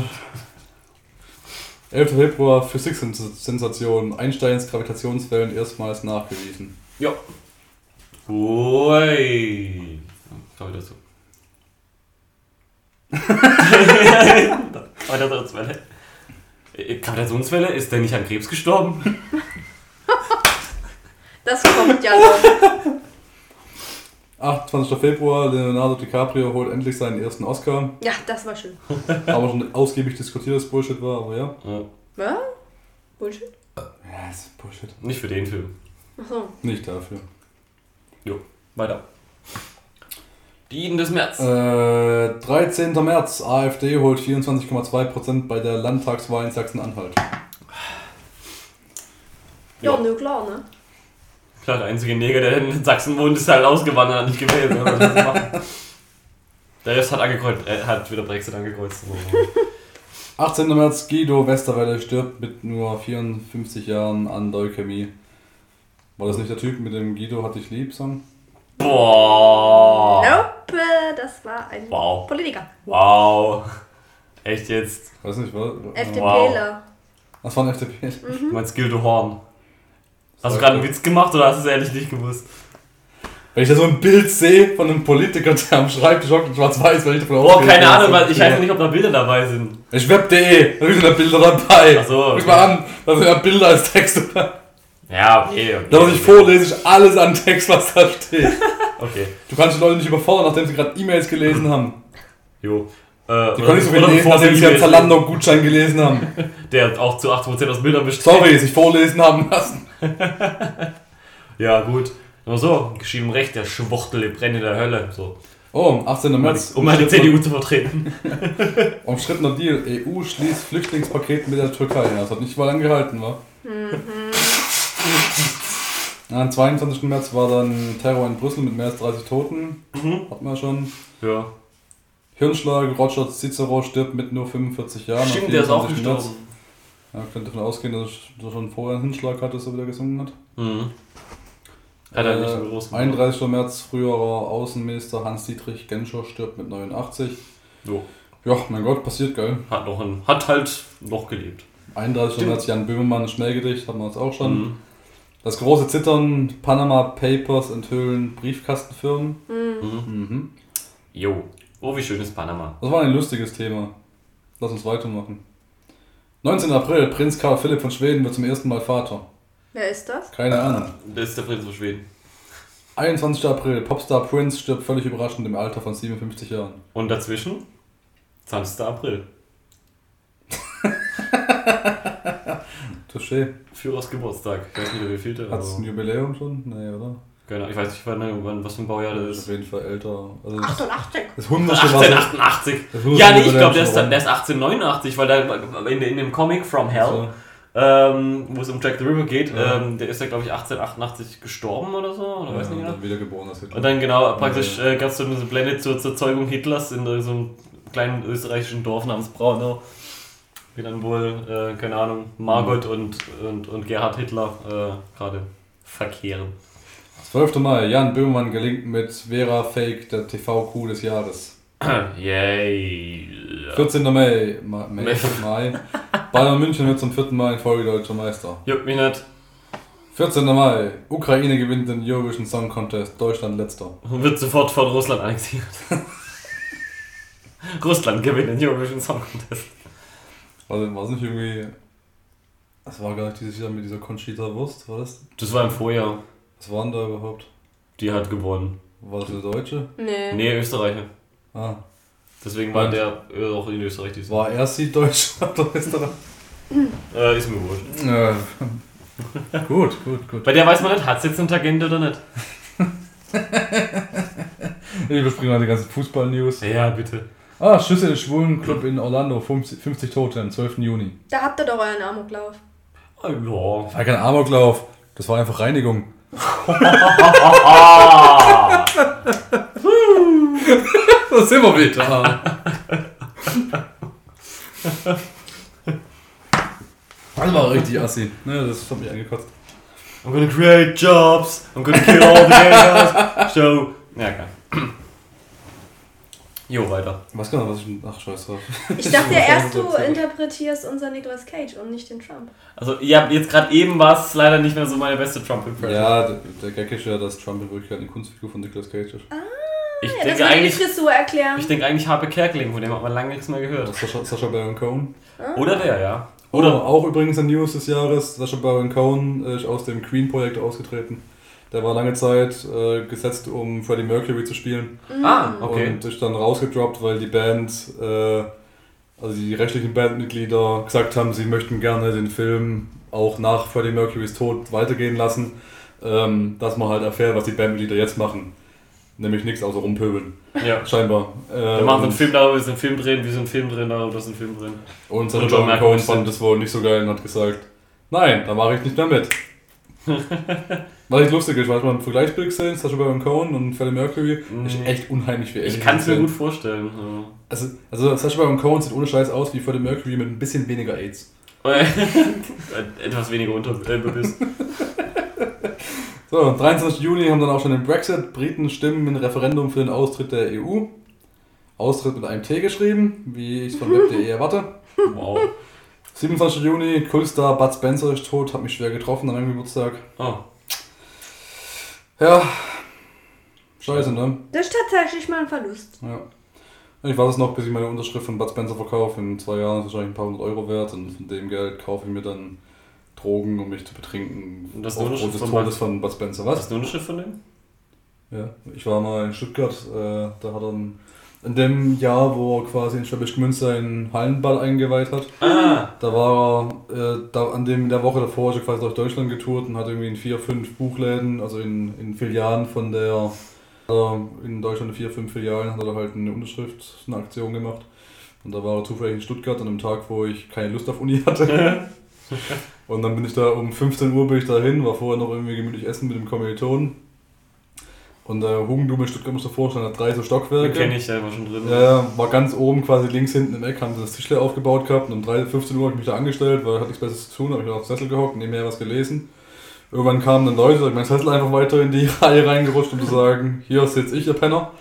Speaker 3: 11. Februar Physik-Sensation. Einsteins Gravitationswellen erstmals nachgewiesen.
Speaker 2: Ja. Ui. Komm wieder so. Gravitationswelle. Äh, Gravitationswelle? Ist der nicht an Krebs gestorben?
Speaker 1: Das kommt ja noch.
Speaker 3: 28. Februar, Leonardo DiCaprio holt endlich seinen ersten Oscar.
Speaker 1: Ja, das war schön.
Speaker 3: Haben wir schon ausgiebig diskutiert, dass Bullshit war, aber ja.
Speaker 2: Ja,
Speaker 1: Was? Bullshit?
Speaker 3: Ja, das ist Bullshit.
Speaker 2: nicht für den Film.
Speaker 1: Achso.
Speaker 3: Nicht dafür.
Speaker 2: Jo, weiter. Die Iden des März.
Speaker 3: Äh, 13. März, AfD holt 24,2% bei der Landtagswahl in Sachsen-Anhalt.
Speaker 1: Ja,
Speaker 2: Ja.
Speaker 1: nö, klar, ne?
Speaker 2: Klar, der einzige Neger, der in Sachsen wohnt, ist halt ausgewandert, hat nicht gewählt. Ne? Der Rest hat angekreuzt, äh, hat wieder Brexit angekreuzt.
Speaker 3: 18. März, Guido Westerwelle stirbt mit nur 54 Jahren an Leukämie. War das nicht der Typ mit dem Guido hat dich lieb Song?
Speaker 2: Boah!
Speaker 1: Nope, das war ein
Speaker 2: Wow.
Speaker 1: Politiker.
Speaker 2: Wow! Echt jetzt?
Speaker 3: Weiß nicht, was?
Speaker 1: FDPler.
Speaker 3: Das war ein FDP.
Speaker 2: Du meinst Gildo Horn. Hast du gerade einen. Witz gemacht oder hast du es ehrlich nicht gewusst?
Speaker 3: Wenn ich da so ein Bild sehe von einem Politiker, der am Schreibtisch hockt und schwarz-weiß, weil ich davon
Speaker 2: Boah, keine Ahnung, weil ich weiß nicht, ob da Bilder dabei sind.
Speaker 3: Ich web.de, da sind da Bilder dabei.
Speaker 2: Ach so,
Speaker 3: Guck
Speaker 2: okay.
Speaker 3: mal an, da sind ja Bilder als Text. Da
Speaker 2: Ja, okay. okay
Speaker 3: was ich vorlese, ich alles an Text, was da steht.
Speaker 2: Okay,
Speaker 3: Du kannst die Leute nicht überfordern, nachdem sie gerade E-Mails gelesen haben.
Speaker 2: jo. Äh,
Speaker 3: Die können nicht so viel lesen, nachdem sie einen Zalando-Gutschein gelesen haben.
Speaker 2: Der auch zu 8% aus Bildern besteht.
Speaker 3: Sorry, sich vorlesen haben lassen.
Speaker 2: Ja, gut. Nur so, geschrieben recht, der Schwuchtel brennt in der Hölle. So.
Speaker 3: Oh, 18.
Speaker 2: Um mal
Speaker 3: März.
Speaker 2: die, um die
Speaker 3: umstrittener-
Speaker 2: CDU zu vertreten.
Speaker 3: Umstrittener Deal. EU schließt Flüchtlingspaket mit der Türkei. Ja, Das hat nicht mal angehalten, wa? Ja, am 22. März war dann Terror in Brüssel mit mehr als 30 Toten.
Speaker 2: Mhm.
Speaker 3: Hatten wir schon.
Speaker 2: Ja.
Speaker 3: Hirnschlag, Roger Cicero stirbt mit nur 45 Jahren.
Speaker 2: Stimmt, der ist auch
Speaker 3: 24. März.
Speaker 2: gestorben.
Speaker 3: Ja, könnte davon ausgehen, dass er schon vorher einen Hirnschlag hatte, so wie er gesungen hat.
Speaker 2: Mhm. Hat er nicht so
Speaker 3: Äh,
Speaker 2: groß gemacht.
Speaker 3: 31. März, früherer Außenminister Hans-Dietrich Genscher stirbt mit 89.
Speaker 2: Jo.
Speaker 3: Ja, mein Gott, passiert geil.
Speaker 2: Hat, noch ein, hat halt noch gelebt.
Speaker 3: 31.
Speaker 2: Stimmt.
Speaker 3: März, Jan Böhmermann, Schnellgedicht, hatten wir jetzt auch schon.
Speaker 2: Mhm.
Speaker 3: Das große Zittern, Panama Papers enthüllen Briefkastenfirmen.
Speaker 2: Mhm.
Speaker 3: Mhm.
Speaker 2: Jo. Oh, wie schön ist Panama.
Speaker 3: Das war ein lustiges Thema. Lass uns weitermachen. 19. April, Prinz Karl Philipp von Schweden wird zum ersten Mal Vater.
Speaker 1: Wer ist das?
Speaker 3: Keine Ahnung.
Speaker 2: Das ist der Prinz von Schweden.
Speaker 3: 21. April, Popstar Prince stirbt völlig überraschend im Alter von 57 Jahren.
Speaker 2: Und dazwischen? 20. April.
Speaker 3: Touché.
Speaker 2: Führers Geburtstag. Ich weiß nicht, wie viel der
Speaker 3: Hat es ein Jubiläum schon? Nee, oder?
Speaker 2: keine, Ich weiß nicht, wann, was für ein Baujahr das
Speaker 3: Das ist auf jeden Fall älter. Also das,
Speaker 1: 88.
Speaker 3: das 100. war so-
Speaker 2: 1888.
Speaker 3: das 100.
Speaker 2: Ja, nee, ich glaube, der, ist-
Speaker 3: schon
Speaker 2: der ist 1889, weil da in, in dem Comic From Hell,
Speaker 3: So.
Speaker 2: ähm, wo es um Jack the Ripper geht,
Speaker 3: Ja.
Speaker 2: ähm, der ist ja, glaube ich, 1888 gestorben oder so, oder
Speaker 3: Ja,
Speaker 2: weiß nicht
Speaker 3: und
Speaker 2: genau.
Speaker 3: dann wiedergeboren ist Hitler.
Speaker 2: Und dann genau, praktisch äh, gab es so eine Blende zur, zur Zeugung Hitlers in so einem kleinen österreichischen Dorf namens Braunau. Wie dann wohl, äh, keine Ahnung, Margot und, und, und Gerhard Hitler äh, gerade verkehren.
Speaker 3: 12. Mai, Jan Böhmermann gelingt mit Vera Fake der TV-Coup des Jahres.
Speaker 2: Yay.
Speaker 3: 14. Mai, Ma- Mai,
Speaker 2: Mai.
Speaker 3: Mai. Bayern München wird zum vierten Mal in Folge deutscher Meister.
Speaker 2: Juckt mich nicht.
Speaker 3: 14. Mai, Ukraine gewinnt den Eurovision Song Contest, Deutschland letzter.
Speaker 2: Wird sofort von Russland annexiert. Russland gewinnt den Eurovision Song Contest.
Speaker 3: Also war es nicht irgendwie. Das war gar nicht dieses Jahr mit dieser Conchita Wurst, war das?
Speaker 2: Das war im Vorjahr.
Speaker 3: Was waren da überhaupt?
Speaker 2: Die hat gewonnen.
Speaker 3: War das der Deutsche?
Speaker 1: Nee.
Speaker 2: Nee, Österreicher.
Speaker 3: Ah.
Speaker 2: Deswegen war
Speaker 3: Und?
Speaker 2: der auch in Österreich dieses
Speaker 3: War er sie Deutsch oder Österreich?
Speaker 2: äh, Ist mir wurscht.
Speaker 3: Ja. gut, gut, gut.
Speaker 2: Bei der weiß man nicht, hat es jetzt einen Tagente oder nicht?
Speaker 3: Ich überspringe mal die ganzen Fußball-News.
Speaker 2: Ja, bitte.
Speaker 3: Ah, Schüsse des schwulen Club in Orlando, 50, 50 Tote am 12. Juni.
Speaker 1: Da habt ihr doch euren Amoklauf.
Speaker 2: Ah, Ja.
Speaker 3: War kein Amoklauf, das war einfach Reinigung. Da sind wir wieder. Das war richtig assi. Ne, das hat mich angekotzt.
Speaker 2: I'm gonna create jobs. I'm gonna kill all the gators. So. Ja, klar. Jo, weiter.
Speaker 3: Was genau, was ich. Ach, scheiß drauf.
Speaker 1: Ich dachte ja erst, du interpretierst unser Nicolas Cage und nicht den Trump.
Speaker 2: Also, ja, jetzt gerade eben war es leider nicht mehr so meine beste Trump-Impression.
Speaker 3: Ja, der, der Gag ist ja, dass Trump in Wirklichkeit eine Kunstfigur von Nicolas Cage ist.
Speaker 2: ich
Speaker 1: Ja, das
Speaker 2: denke
Speaker 1: würde die
Speaker 2: eigentlich,
Speaker 1: Frisur erklären.
Speaker 2: ich denke eigentlich Harpe Kerkeling, von dem hat man lange nichts mehr gehört.
Speaker 3: Sascha, Sascha Baron Cohen.
Speaker 2: Oder der, ja.
Speaker 3: Oder
Speaker 2: Oder
Speaker 3: auch übrigens ein News des Jahres, Sascha Baron Cohen ist aus dem Queen-Projekt ausgetreten. Der war lange Zeit äh, gesetzt, um Freddie Mercury zu spielen.
Speaker 2: Ah, okay.
Speaker 3: Und ist dann rausgedroppt, weil die Band, äh, also die rechtlichen Bandmitglieder gesagt haben, sie möchten gerne den Film auch nach Freddie Mercurys Tod weitergehen lassen, ähm, dass man halt erfährt, was die Bandmitglieder jetzt machen. Nämlich nichts außer rumpöbeln,
Speaker 2: Ja.
Speaker 3: scheinbar. Äh,
Speaker 2: Wir machen einen Film darüber, wir sind einen Film drehen, wir sind einen Film drehen, darüber ist ein Film drehen.
Speaker 3: Und Sascha
Speaker 2: Und John
Speaker 3: Cohen fand das wohl nicht so geil und hat gesagt, nein, da mache ich nicht mehr mit. Was ich lustig ist, weil ein Vergleichsbild gesehen, Sascha Baron Cohen und Freddie Mercury, ist
Speaker 2: Nee.
Speaker 3: echt unheimlich wie
Speaker 2: Ich kann es mir gut vorstellen. so.
Speaker 3: Also, also Sascha Baron Cohen sieht ohne Scheiß aus wie Freddie Mercury mit ein bisschen weniger AIDS.
Speaker 2: Etwas weniger unter äh.
Speaker 3: So, am 23. Juni haben dann auch schon den Brexit. Briten stimmen im Referendum für den Austritt der EU. Austritt mit einem T geschrieben, wie ich es von web.de erwarte.
Speaker 2: Wow.
Speaker 3: 27. Juni, Kultstar Bud Spencer ist tot, hat mich schwer getroffen an meinem Geburtstag.
Speaker 2: Oh.
Speaker 3: Ja, scheiße, ne?
Speaker 1: Das ist tatsächlich mal ein Verlust.
Speaker 3: Ja. Ich warte es noch, bis ich meine Unterschrift von Bud Spencer verkaufe. In zwei Jahren ist es wahrscheinlich ein paar hundert Euro wert und von dem Geld kaufe ich mir dann Drogen, um mich zu betrinken.
Speaker 2: Und das
Speaker 3: aufgrund
Speaker 2: Unterschrift
Speaker 3: des
Speaker 2: von
Speaker 3: Todes von Bud Spencer.
Speaker 2: Was
Speaker 3: Was?
Speaker 2: ist eine Unterschrift von dem?
Speaker 3: Ja, ich war mal in Stuttgart, äh, da hat er ein- in dem Jahr, wo er quasi in Schwäbisch Gmünd seinen Hallenball eingeweiht hat,
Speaker 2: Ah,
Speaker 3: da war er, äh, da, an dem in der Woche davor ist er quasi durch Deutschland getourt und hat irgendwie in vier, fünf Buchläden, also in, in Filialen von der, äh, in Deutschland in vier, fünf Filialen hat er halt eine Unterschrift, eine Aktion gemacht. Und da war er zufällig in Stuttgart an einem Tag, wo ich keine Lust auf Uni hatte. und dann bin ich da um 15 Uhr bin ich da hin, war vorher noch irgendwie gemütlich essen mit dem Kommilitonen. Und der Hugendubel in Stuttgart muss davor vorstellen, hat drei so
Speaker 2: den
Speaker 3: Stockwerke.
Speaker 2: kenne ich, war schon drin.
Speaker 3: Ja, war ganz oben quasi links hinten im Eck, haben sie das Tischler aufgebaut gehabt und um 3, 15 Uhr habe ich mich da angestellt, weil hatte nichts Besseres zu tun, habe ich da auf den Sessel gehockt, nebenher was gelesen. Irgendwann kamen dann Leute, habe ich meinen Sessel einfach weiter in die Reihe reingerutscht, um zu sagen, hier sitze ich, ihr Penner.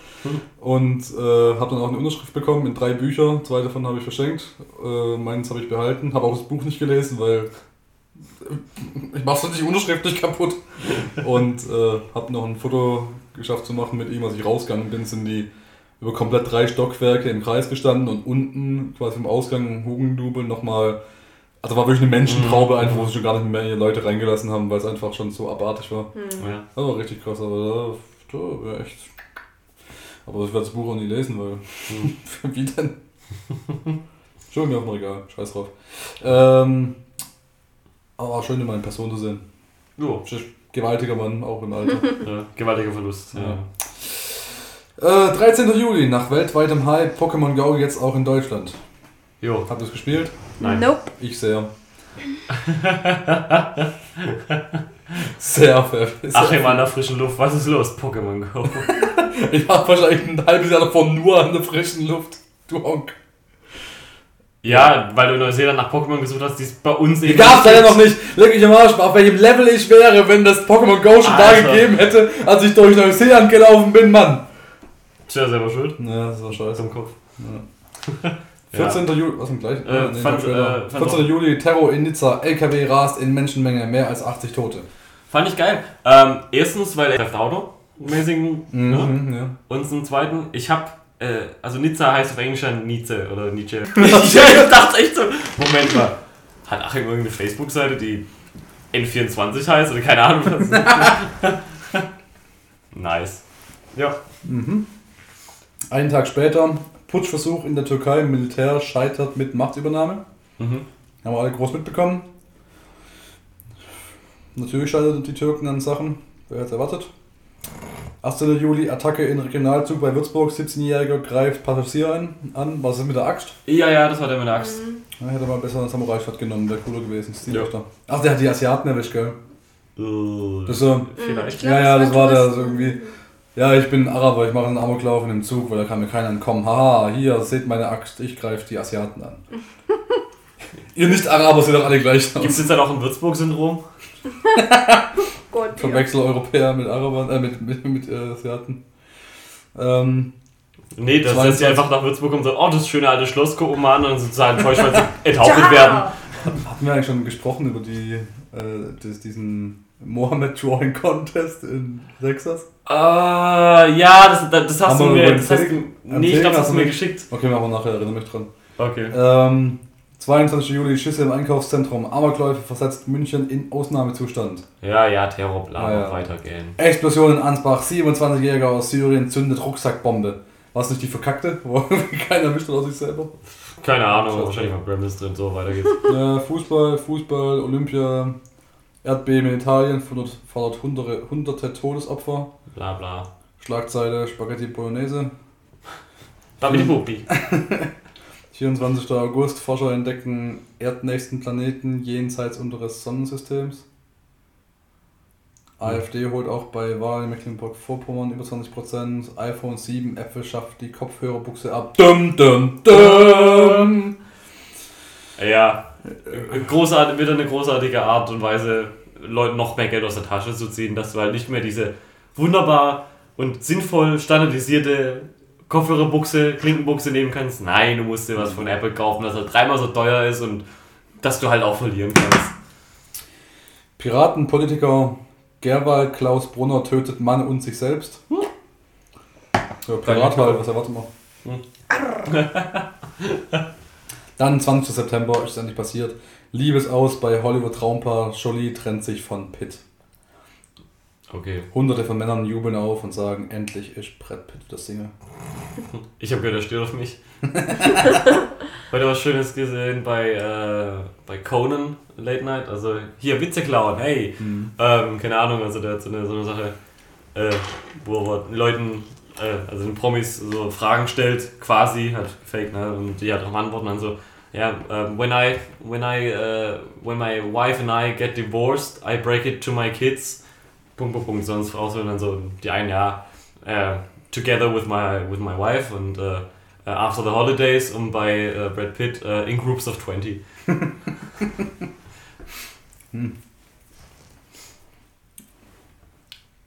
Speaker 3: Und äh, habe dann auch eine Unterschrift bekommen in drei Bücher, zwei davon habe ich verschenkt, äh, meins habe ich behalten, habe auch das Buch nicht gelesen, weil ich mache sonst die Unterschrift nicht kaputt. Und äh, habe noch ein Foto geschafft zu machen mit ihm, als ich rausgegangen bin, sind die über komplett drei Stockwerke im Kreis gestanden und unten quasi im Ausgang Hugendubel nochmal, also war wirklich eine Menschentraube einfach, wo sie schon gar nicht mehr Leute reingelassen haben, weil es einfach schon so abartig war.
Speaker 2: Ja.
Speaker 3: Das war richtig krass, aber da, da wär echt. Aber ich werde das Buch auch nie lesen, weil. Wie denn? Schon mir auf dem Regal, scheiß drauf. Ähm, aber schön, in Person zu sehen.
Speaker 2: Jo.
Speaker 3: Gewaltiger Mann, auch im Alter.
Speaker 2: Ja. Gewaltiger Verlust. Ja.
Speaker 3: äh, 13. Juli, nach weltweitem Hype, Pokémon Go jetzt auch in Deutschland.
Speaker 2: Jo.
Speaker 3: Habt ihr es gespielt?
Speaker 2: Nein.
Speaker 1: Nope.
Speaker 3: Ich sehr. sehr verfällt.
Speaker 2: Achim an der frischen Luft, was ist los? Pokémon Go.
Speaker 3: Ich war wahrscheinlich ein halbes Jahr davor nur an der frischen Luft. Du Honk.
Speaker 2: Ja, weil du in Neuseeland nach Pokémon gesucht hast, die es bei uns
Speaker 3: Die gab's leider noch nicht. Leck mich am Arsch, auf welchem Level ich wäre, wenn das Pokémon Go schon da
Speaker 2: Alter.
Speaker 3: gegeben hätte, als ich durch Neuseeland gelaufen bin, Mann.
Speaker 2: Tja, selber schuld.
Speaker 3: Ja, das war scheiße.
Speaker 2: Zum Kopf.
Speaker 3: 14. Juli, was denn gleich?
Speaker 2: Äh,
Speaker 3: nee,
Speaker 2: fand- äh, fand
Speaker 3: 14. Juli, Terror in Nizza, LKW rast in Menschenmenge, mehr als 80 Tote.
Speaker 2: Fand ich geil. Ähm, erstens, weil er Auto mäßigen. Ne?
Speaker 3: Mhm, ja.
Speaker 2: Und zum zweiten, ich hab. Äh, also Nizza heißt auf Englisch ja Nietzsche oder Nietzsche. ich dachte echt so, Moment mal. Hat Achim irgendeine Facebook-Seite, die N24 heißt oder keine Ahnung was? nice. Ja.
Speaker 3: Mhm. Einen Tag später, Putschversuch in der Türkei, Militär scheitert mit Machtübernahme.
Speaker 2: Mhm.
Speaker 3: Haben wir alle groß mitbekommen. Natürlich scheiterten die Türken an Sachen. Wer hätte es erwartet? 18. Juli, Attacke in Regionalzug bei Würzburg. 17-Jähriger greift Passagier an. an. Was ist mit der Axt?
Speaker 2: Ja, ja, das war der mit der Axt.
Speaker 3: Ja, hätte mal besser einen Samurai-Shot genommen, wäre cooler gewesen. Das
Speaker 2: Ja.
Speaker 3: Ach, der hat die Asiaten erwischt, gell?
Speaker 2: Äh,
Speaker 3: Das so,
Speaker 2: Vielleicht.
Speaker 1: Ich glaub,
Speaker 3: ja, ja,
Speaker 1: das war
Speaker 3: der so irgendwie. Ja, ich bin Araber, ich mache einen Amoklauf in dem Zug, weil da kann mir keiner entkommen. Haha, hier, seht meine Axt, ich greife die Asiaten an. Ihr Nicht-Araber seht doch alle gleich
Speaker 2: Gibt es
Speaker 3: aus.
Speaker 2: jetzt dann auch ein Würzburg-Syndrom?
Speaker 1: Gott, ja.
Speaker 3: Verwechsel Europäer mit Arabern, äh, mit, mit, mit äh, Asiaten. Ähm,
Speaker 2: Nee, das
Speaker 3: 22.
Speaker 2: heißt, sie einfach nach Würzburg und so, oh, das schöne alte Schloss, gucken mal an und sozusagen enttäuscht, weil sie enthauptet
Speaker 1: Ja.
Speaker 2: werden.
Speaker 3: hatten wir eigentlich schon gesprochen über die, äh, das, diesen Mohammed Drawing Contest in Texas?
Speaker 2: Äh, ja, das, das, das hast
Speaker 3: Haben
Speaker 2: du mir, das hast nee, ich glaube, das
Speaker 3: hast du
Speaker 2: mir- geschickt.
Speaker 3: Okay, machen wir nachher, erinnere mich dran.
Speaker 2: Okay.
Speaker 3: Ähm, 22. Juli, Schüsse im Einkaufszentrum. Amokläufe versetzt München in Ausnahmezustand.
Speaker 2: Ja, ja, Terror, bla,
Speaker 3: Ja, ja.
Speaker 2: weitergehen.
Speaker 3: Explosion in Ansbach. 27-Jähriger aus Syrien zündet Rucksackbombe. War es nicht die verkackte? Wo keiner erwischt hat aus sich selber?
Speaker 2: Keine Ahnung,
Speaker 3: So.
Speaker 2: wahrscheinlich mal Gremlins drin, so weiter geht's.
Speaker 3: Ja, Fußball, Fußball, Olympia, Erdbeben in Italien fordert, fordert hunderte, hunderte Todesopfer.
Speaker 2: Bla, bla.
Speaker 3: Schlagzeile Spaghetti Bolognese.
Speaker 2: Babidi Bubi.
Speaker 3: 24. August, Forscher entdecken erdnächsten Planeten jenseits unseres Sonnensystems. AfD holt auch bei Wahl in Mecklenburg-Vorpommern über 20%. iPhone 7 Apple schafft die Kopfhörerbuchse ab. Dum, dum, dum.
Speaker 2: Ja, großartig, wieder eine großartige Art und Weise, Leuten noch mehr Geld aus der Tasche zu ziehen, dass du halt nicht mehr diese wunderbar und sinnvoll standardisierte Kopfhörerbuchse, Klinkenbuchse nehmen kannst. Nein, du musst dir was von Apple kaufen, das halt dreimal so teuer ist und dass du halt auch verlieren kannst.
Speaker 3: Piratenpolitiker Gerwald Klaus Brunner tötet Mann und sich selbst. Ja, Pirat halt, was erwartet man? Dann 20. September ist es endlich passiert. Liebesaus bei Hollywood Traumpaar. Jolie trennt sich von Pitt.
Speaker 2: Okay,
Speaker 3: Hunderte von Männern jubeln auf und sagen, endlich ist Brad Pitt das Single.
Speaker 2: ich habe gehört, er steht auf mich. Heute was Schönes gesehen bei, äh, bei Conan Late Night. Also hier Witze klauen, hey. Ähm, keine Ahnung, also der hat so eine, so eine Sache, äh, wo er Leuten, äh, also den Promis so Fragen stellt, quasi, halt fake, ne? Und die halt auch antworten dann so, ja, ähm, when I, when I, äh, when my wife and I get divorced, I break it to my kids. Punkt, Punkt, Punkt, sonst auch so dann so, die einen, ja, äh, together with my, with my wife und äh, äh, after the holidays und bei äh, Brad Pitt äh, in groups of 20.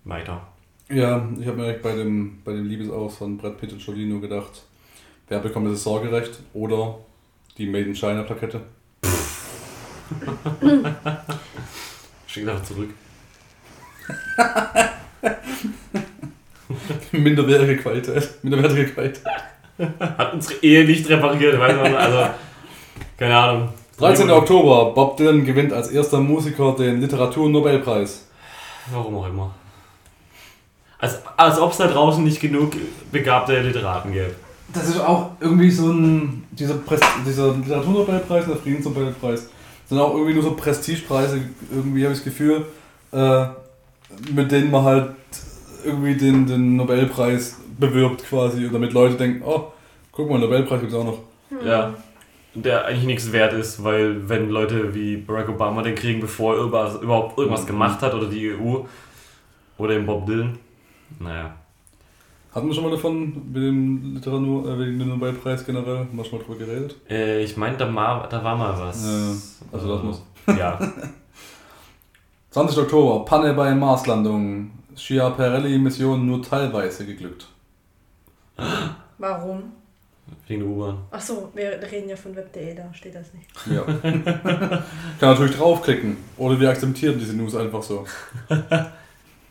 Speaker 2: Weiter.
Speaker 3: Ja, ich habe mir bei dem, bei dem Liebesaus von Brad Pitt und Jolie nur gedacht, wer bekommt das Sorgerecht oder die Made in China Plakette?
Speaker 2: Schick einfach zurück.
Speaker 3: Minderwertige Qualität. Minderwertige Qualität.
Speaker 2: Hat unsere Ehe nicht repariert, weiß man, also, keine Ahnung.
Speaker 3: 13. Oktober, Bob Dylan gewinnt als erster Musiker den Literaturnobelpreis.
Speaker 2: Warum auch immer. Als, als ob es da draußen nicht genug begabte Literaten gäbe.
Speaker 3: Das ist auch irgendwie so ein. Dieser, dieser Literaturnobelpreis und der Friedensnobelpreis sind auch irgendwie nur so Prestigepreise, irgendwie habe ich das Gefühl, äh, mit denen man halt irgendwie den, den Nobelpreis bewirbt quasi und damit Leute denken, oh, guck mal, Nobelpreis gibt es auch noch.
Speaker 2: Ja. Der eigentlich nichts wert ist, weil wenn Leute wie Barack Obama den kriegen, bevor er überhaupt irgendwas
Speaker 3: Mhm.
Speaker 2: gemacht hat oder die EU oder eben Bob Dylan. Naja.
Speaker 3: Hatten wir schon mal davon, mit dem Literatur, äh, wegen dem Nobelpreis generell? Wir schon mal drüber geredet?
Speaker 2: Äh, ich meine, da, da war mal was.
Speaker 3: Ja, also das muss.
Speaker 2: Ja.
Speaker 3: 20. Oktober, Panne bei Marslandung. Schiaparelli-Mission nur teilweise geglückt.
Speaker 1: Warum?
Speaker 2: Wegen der U-Bahn.
Speaker 1: Achso, wir reden ja von web.de, da steht das nicht.
Speaker 3: Ja. Kann natürlich draufklicken. Oder wir akzeptieren diese News einfach so.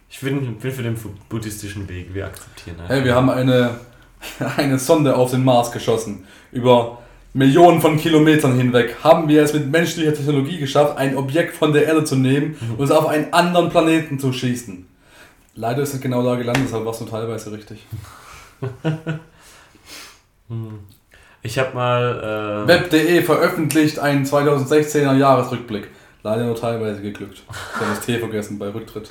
Speaker 2: Ich bin, bin für den buddhistischen Weg. Wir akzeptieren einfach.
Speaker 3: Hey, wir haben eine, eine Sonde auf den Mars geschossen. Über Millionen von Kilometern hinweg haben wir es mit menschlicher Technologie geschafft, ein Objekt von der Erde zu nehmen und es auf einen anderen Planeten zu schießen. Leider ist es genau da gelandet, deshalb war es nur teilweise richtig.
Speaker 2: Hm. Ich habe mal. Äh,
Speaker 3: Web.de veröffentlicht einen 2016er Jahresrückblick. Leider nur teilweise geglückt. Ich habe das T vergessen bei Rücktritt.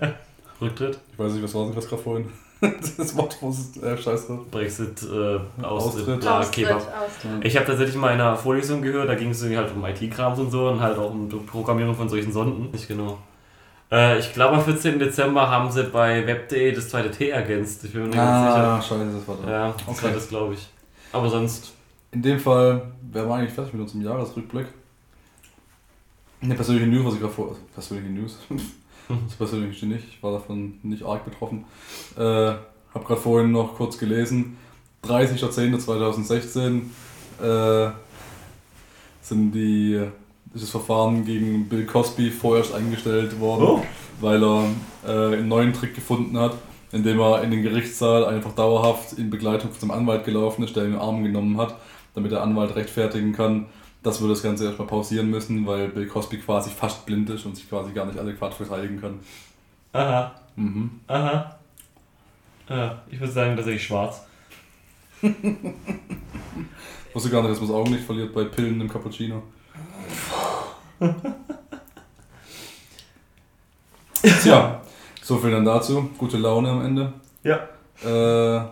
Speaker 2: Rücktritt?
Speaker 3: Ich weiß nicht, was war denn das gerade vorhin? das Wort, wo es äh, scheiße.
Speaker 2: Brexit, äh, Austritt,
Speaker 3: Austritt.
Speaker 1: Austritt,
Speaker 2: Kebab.
Speaker 1: Austritt.
Speaker 2: Ich habe tatsächlich mal in einer Vorlesung gehört, da ging es irgendwie halt um IT-Krams und so und halt auch um die Programmierung von solchen Sonden. Nicht genau. Äh, ich glaube, am 14. Dezember haben sie bei Web.de das zweite T ergänzt. Ich bin mir nicht ganz
Speaker 3: Ah, scheiße, das war
Speaker 2: sicher.
Speaker 3: da.
Speaker 2: Ja, das
Speaker 3: Okay.
Speaker 2: war das, glaube ich. Aber sonst.
Speaker 3: In dem Fall wären wir eigentlich fertig mit unserem Jahresrückblick. Eine persönliche News, was ich gerade vor. Persönliche News? das persönliche steht nicht. Ich war davon nicht arg betroffen. Äh, hab gerade vorhin noch kurz gelesen. 30.10.2016 äh, sind die, ist das Verfahren gegen Bill Cosby vorerst eingestellt worden,
Speaker 2: Oh.
Speaker 3: weil er äh, einen neuen Trick gefunden hat, indem er in den Gerichtssaal einfach dauerhaft in Begleitung von seinem Anwalt gelaufen ist, der ihn in den Arm genommen hat, damit der Anwalt rechtfertigen kann, dass wir das Ganze erstmal pausieren müssen, weil Bill Cosby quasi fast blind ist und sich quasi gar nicht adäquat verteidigen kann.
Speaker 2: Aha,
Speaker 3: Mhm.
Speaker 2: aha. Ja, ich würde sagen, tatsächlich schwarz.
Speaker 3: Wusste gar nicht, dass man das Augenlicht verliert bei Pillen im Cappuccino. Tja, so viel dann dazu. Gute Laune am Ende.
Speaker 2: Ja.
Speaker 3: Äh,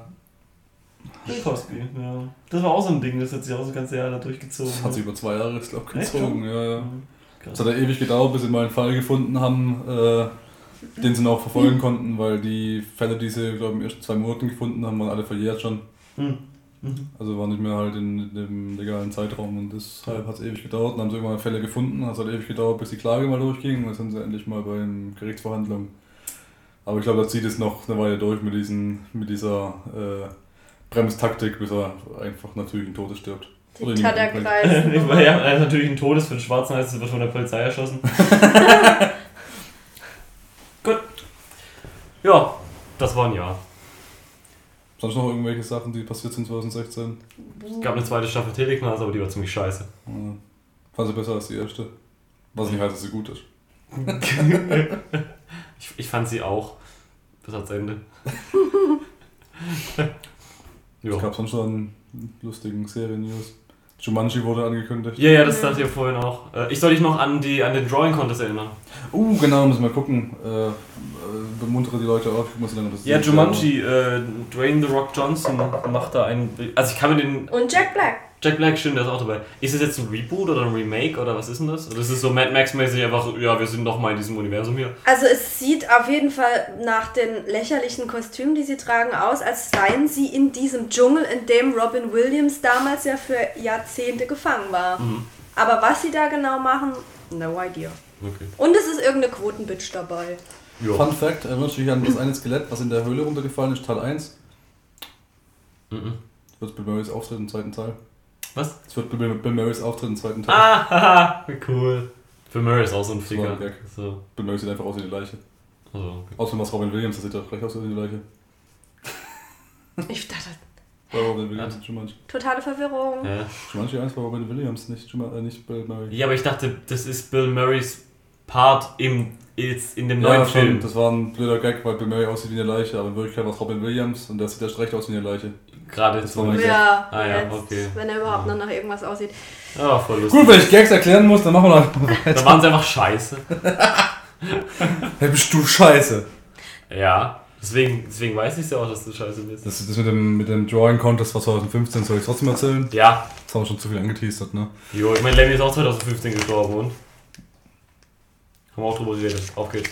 Speaker 2: Bill Cosby, ja. Das war auch so ein Ding, das hat sich auch das ganze Jahr da durchgezogen.
Speaker 3: das hat sich über zwei Jahre, glaube ich, gezogen. Ja, ja.
Speaker 2: Mhm,
Speaker 3: Es
Speaker 2: Krass.
Speaker 3: hat ja ewig gedauert, bis sie mal einen Fall gefunden haben, äh, den sie noch verfolgen konnten, weil die Fälle, die sie, glaube ich, in den ersten zwei Monaten gefunden haben, waren alle verjährt schon.
Speaker 2: Hm. Mhm.
Speaker 3: Also waren nicht mehr halt in dem legalen Zeitraum und deshalb hat es ewig gedauert. Dann haben sie irgendwann Fälle gefunden, hat es halt ewig gedauert, bis die Klage mal durchging und dann sind sie endlich mal bei den Gerichtsverhandlungen. Aber ich glaube, da zieht es noch eine Weile durch mit, diesen, mit dieser äh, Bremstaktik, bis er einfach natürlich in Todes stirbt. Niemand
Speaker 1: Tatterkreis.
Speaker 2: Ja, er ist natürlich ein Todes für den Schwarzen, heißt, er wird von der Polizei erschossen. Gut. Ja, das war ein Jahr.
Speaker 3: Sonst noch irgendwelche Sachen, die passiert sind 2016?
Speaker 2: Es gab eine zweite Staffel Teleknas, aber die war ziemlich scheiße.
Speaker 3: Ja. Fand sie besser als die erste. Was nicht heißt, dass sie gut ist.
Speaker 2: Ich, ich fand sie auch. Bis ans Ende.
Speaker 3: Es
Speaker 2: ja.
Speaker 3: gab sonst noch einen lustigen Serien-News. Jumanji wurde angekündigt.
Speaker 2: ja, ja, das dachte ich vorhin auch. Äh, Ich soll dich noch an, die, an den Drawing Contest erinnern.
Speaker 3: Uh, genau, müssen wir gucken. Äh, äh, bemuntere die Leute auf, ich so lange das
Speaker 2: Ja. Jumanji, äh, Dwayne The Rock Johnson macht da ein. Also ich kann mir den.
Speaker 1: Und Jack Black.
Speaker 2: Jack Black, stimmt, der ist auch dabei. Ist das jetzt ein Reboot oder ein Remake oder was ist denn das? Oder ist es so Mad Max-mäßig einfach, ja, wir sind noch mal in diesem Universum hier?
Speaker 1: Also es sieht auf jeden Fall nach den lächerlichen Kostümen, die sie tragen, aus, als seien sie in diesem Dschungel, in dem Robin Williams damals ja für Jahrzehnte gefangen war.
Speaker 2: Mhm.
Speaker 1: Aber was sie da genau machen, no idea.
Speaker 2: Okay.
Speaker 1: Und es ist irgendeine Quotenbitch dabei.
Speaker 2: Ja.
Speaker 3: Fun Fact: Erinnert sich an das eine Skelett, was in der Höhle runtergefallen ist, Teil 1?
Speaker 2: Mhm.
Speaker 3: Das wird Bill Murrays Auftritt im zweiten Teil.
Speaker 2: Was?
Speaker 3: Das wird Bill, Bill Murrays Auftritt im zweiten Teil.
Speaker 2: Ah, haha, cool. Für Murray ist auch so ein
Speaker 3: Gag.
Speaker 2: So,
Speaker 3: Bill Murray sieht einfach aus wie die Leiche.
Speaker 2: also, okay.
Speaker 3: Außerdem was Robin Williams, das sieht doch gleich aus wie die Leiche.
Speaker 1: Ich dachte,
Speaker 3: Bei Robin Williams, Jumanji.
Speaker 1: totale Verwirrung.
Speaker 2: ja.
Speaker 3: Jumanji 1 war Robin Williams, nicht, Juma- äh, nicht Bill Murray.
Speaker 2: ja, aber ich dachte, das ist Bill Murrays Part im, jetzt in dem
Speaker 3: Ja,
Speaker 2: neuen
Speaker 3: schon,
Speaker 2: Film.
Speaker 3: das war ein blöder Gag, weil Bill Murray aussieht wie eine Leiche, aber in Wirklichkeit war es Robin Williams und der sieht erst recht aus wie eine Leiche.
Speaker 2: Gerade
Speaker 3: Das
Speaker 2: so.
Speaker 3: war mein Gag.
Speaker 1: Ja,
Speaker 2: Ah ja,
Speaker 1: jetzt,
Speaker 2: okay.
Speaker 1: wenn er überhaupt noch nach irgendwas aussieht.
Speaker 2: Ah, voll lustig.
Speaker 3: Gut, wenn ich Gags erklären muss, dann machen wir noch.
Speaker 2: Da waren sie einfach scheiße.
Speaker 3: Hey, bist du scheiße.
Speaker 2: Ja, deswegen, deswegen weiß ich ja auch, dass du scheiße bist.
Speaker 3: Das, das mit dem, mit dem Drawing Contest war 2015, soll ich trotzdem erzählen?
Speaker 2: Ja,
Speaker 3: Das haben wir schon zu viel angeteasert, ne?
Speaker 2: jo, ich meine, Lemmy ist auch 2015 gestorben und. Haben wir auch drüber geredet. Auf geht's.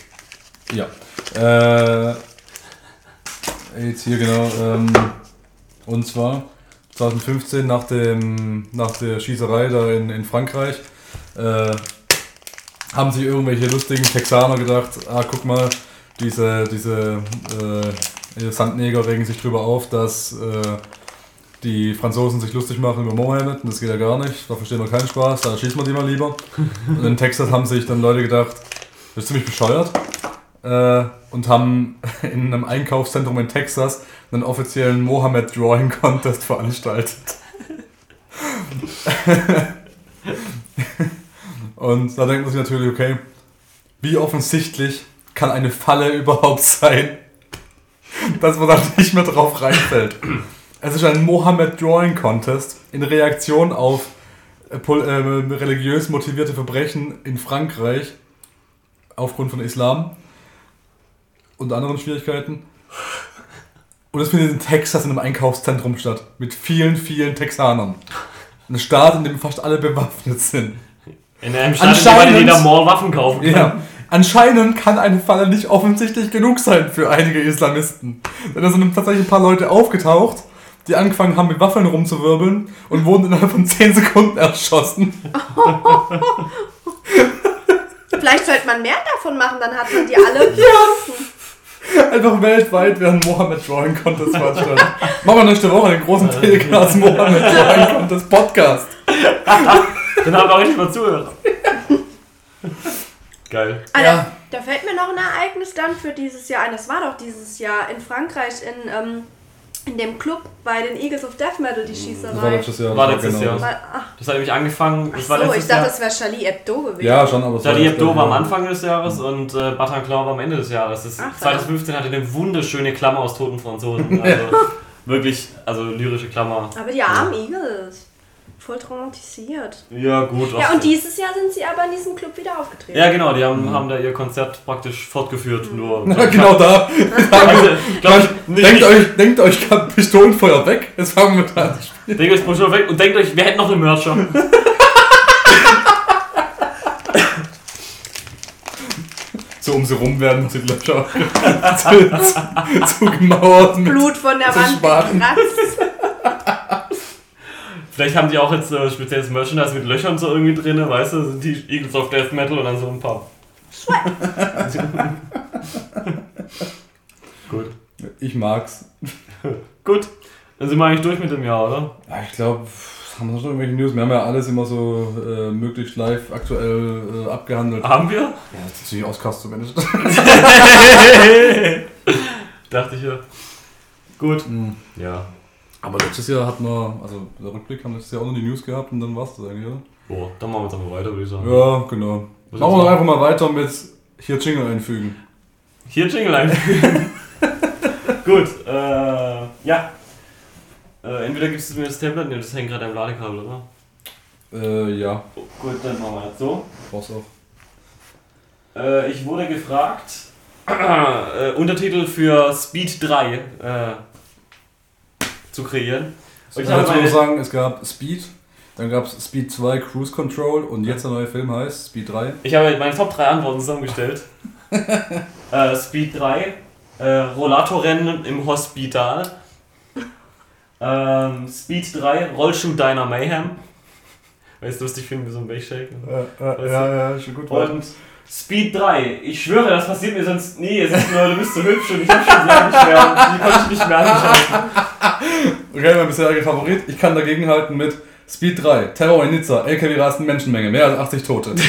Speaker 3: Ja. Äh, jetzt hier genau. Ähm, und zwar 2015 nach, dem, nach der Schießerei da in, in Frankreich äh, haben sich irgendwelche lustigen Texaner gedacht, ah guck mal, diese, diese äh, Sandneger regen sich drüber auf, dass äh, die Franzosen sich lustig machen über Mohammed und das geht ja gar nicht, da verstehen wir keinen Spaß, da schießen wir die mal lieber. Und in Texas haben sich dann Leute gedacht, das ist ziemlich bescheuert äh, und haben in einem Einkaufszentrum in Texas einen offiziellen Mohammed Drawing Contest veranstaltet. und da denkt man sich natürlich, okay, wie offensichtlich kann eine Falle überhaupt sein? Dass man da nicht mehr drauf reinfällt. Es ist ein Mohammed Drawing Contest in Reaktion auf äh, pol- äh, religiös motivierte Verbrechen in Frankreich aufgrund von Islam und anderen Schwierigkeiten. Und es findet in Texas in einem Einkaufszentrum statt. Mit vielen, vielen Texanern. Ein Staat, in dem fast alle bewaffnet sind.
Speaker 2: In einem Stadt, in dem jeder Mall Waffen kaufen kann.
Speaker 3: Ja. Anscheinend kann eine Falle nicht offensichtlich genug sein für einige Islamisten. Denn da sind tatsächlich ein paar Leute aufgetaucht, die angefangen haben mit Waffeln rumzuwirbeln und wurden innerhalb von 10 Sekunden erschossen.
Speaker 1: Vielleicht sollte man mehr davon machen, dann hat man die alle.
Speaker 3: Einfach weltweit werden Mohammed Drawing Contest veranstaltet. Machen wir nächste Woche den großen Telegram Mohammed Drawing Contest Podcast.
Speaker 2: Dann haben wir auch richtig mal zuhören. Geil.
Speaker 1: Alter,
Speaker 3: Ja.
Speaker 1: Da fällt mir noch ein Ereignis dann für dieses Jahr ein. Das war doch dieses Jahr in Frankreich in, ähm, in dem Club bei den Eagles of Death Metal, die
Speaker 3: Das war
Speaker 1: Schießerei.
Speaker 3: letztes Jahr.
Speaker 2: War
Speaker 3: das
Speaker 2: letztes Jahr.
Speaker 3: das.
Speaker 1: Weil- Ach,
Speaker 2: Das hat nämlich angefangen.
Speaker 1: ach
Speaker 2: Das war
Speaker 1: so, ich dachte,
Speaker 2: Jahr.
Speaker 1: das wäre Charlie Hebdo gewesen.
Speaker 3: Ja, schon, aber es war
Speaker 2: Charlie Hebdo war am
Speaker 3: Jahr.
Speaker 2: Anfang des Jahres und äh, Bataclan war am Ende des Jahres. Das
Speaker 1: Ach,
Speaker 2: 2015 hatte eine wunderschöne Klammer aus toten Franzosen. Also wirklich, also lyrische Klammer.
Speaker 1: Aber die armen Eagles. Voll traumatisiert.
Speaker 2: Ja, gut.
Speaker 1: Ja, und dieses Jahr sind sie aber in diesem Club wieder aufgetreten.
Speaker 2: Ja, genau, die haben, haben da ihr Konzert praktisch fortgeführt. Nur.
Speaker 3: genau da.
Speaker 2: Also, glaub ich, nicht,
Speaker 3: Denkt
Speaker 2: nicht,
Speaker 3: euch, denkt euch Pistolenfeuer weg. Jetzt fangen wir da an.
Speaker 2: denkt euch schon weg und denkt euch, wir hätten noch einen Mercher.
Speaker 3: So um sie rum werden die Löcher zu, zu gemauert mit
Speaker 1: Blut von der Wand gekratzt.
Speaker 2: Vielleicht haben die auch jetzt äh, spezielles Merchandise mit Löchern so irgendwie drin, weißt du? Sind die Eagles of Death Metal und dann so ein paar. Gut.
Speaker 3: Ich mag's.
Speaker 2: Gut. Dann sind wir eigentlich durch mit dem Jahr, oder?
Speaker 3: Ja, ich glaube, haben wir schon irgendwelche News? Wir haben ja alles immer so äh, möglichst live aktuell äh, abgehandelt.
Speaker 2: Haben wir?
Speaker 3: Ja, das ist natürlich Oscars zumindest.
Speaker 2: Dachte ich ja. Gut.
Speaker 3: Mhm.
Speaker 2: Ja.
Speaker 3: Aber letztes Jahr hatten wir, also der Rückblick haben wir letztes Jahr auch noch die News gehabt und dann war's das eigentlich, oder?
Speaker 2: Boah, dann machen wir jetzt einfach weiter, würde ich sagen.
Speaker 3: Ja, genau.
Speaker 2: Was
Speaker 3: Machen wir doch einfach mal weiter mit hier Jingle einfügen.
Speaker 2: Hier Jingle einfügen. Gut, äh, ja. Äh, entweder gibst du mir das Tablet, ne, das hängt gerade am Ladekabel, oder?
Speaker 3: Äh, ja,
Speaker 2: Oh, gut, dann machen wir jetzt so.
Speaker 3: brauchst auch.
Speaker 2: Äh, ich wurde gefragt, äh, Untertitel für Speed 3 äh, zu kreieren. Und
Speaker 3: Ich
Speaker 2: ich habe
Speaker 3: muss sagen, es gab Speed, dann gab es Speed 2 Cruise Control und jetzt der neue Film heißt Speed 3.
Speaker 2: ich habe meine Top 3 Antworten zusammengestellt. äh, Speed 3, äh, Rollatorrennen im Hospital. Ähm, Speed 3, Rollschuh Diner Mayhem. Weißt du, was ich finde, wie so ein?
Speaker 3: Äh, äh, ja, ja, schon gut.
Speaker 2: Und Speed 3, ich schwöre, das passiert mir sonst nie. Es ist nur, du bist so hübsch und ich hab schon lange nicht mehr. Die konnte ich nicht mehr anschalten.
Speaker 3: Okay, mein bisheriger Favorit. Ich kann dagegenhalten mit Speed 3, Terror in Nizza, LKW rasten Menschenmenge, mehr als 80 Tote.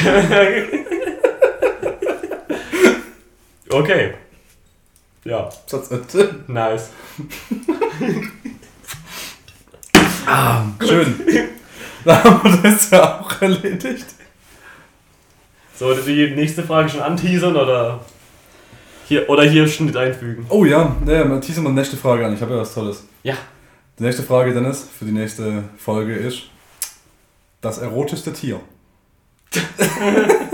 Speaker 2: Okay. Ja,
Speaker 3: Satzende.
Speaker 2: nice.
Speaker 3: Schön. Da haben wir das ja auch erledigt.
Speaker 2: Sollte die nächste Frage schon anteasern oder hier, oder hier Schnitt einfügen?
Speaker 3: Oh ja, ne, mal teasen wir die nächste Frage an. Ich habe ja was Tolles.
Speaker 2: Ja.
Speaker 3: Die nächste Frage, Dennis, für die nächste Folge ist das erotischste Tier.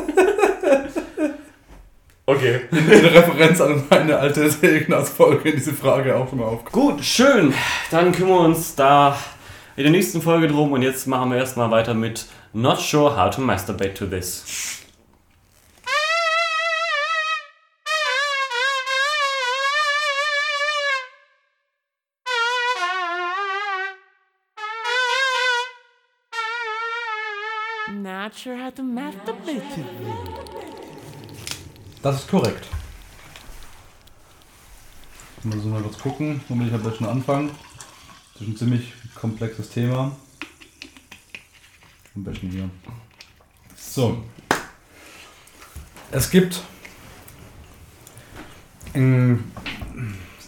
Speaker 2: Okay.
Speaker 3: Eine Referenz an eine alte Ignaz-Folge in diese Frage auch schon mal auf.
Speaker 2: Gut, schön. Dann kümmern wir uns da in der nächsten Folge drum und jetzt machen wir erstmal weiter mit Not Sure How to Masturbate to This.
Speaker 4: Not sure how to masturbate
Speaker 3: Das ist korrekt. Mal so mal kurz gucken, womit ich am besten anfangen. Das ist ein ziemlich komplexes Thema. Am besten hier. So. Es gibt ein,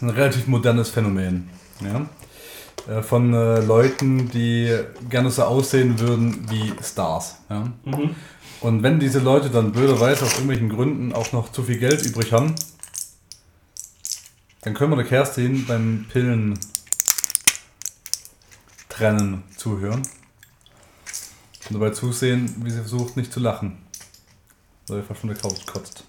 Speaker 3: ein relativ modernes Phänomen. Ja? Äh, von äh, Leuten, die gerne so aussehen würden wie Stars. Ja?
Speaker 2: Mhm.
Speaker 3: Und wenn diese Leute dann blöderweise aus irgendwelchen Gründen auch noch zu viel Geld übrig haben, dann können wir der Kerstin beim Pillen trennen zuhören. Und dabei zusehen, wie sie versucht, nicht zu lachen. Weil sie fast von der Couch kotzt.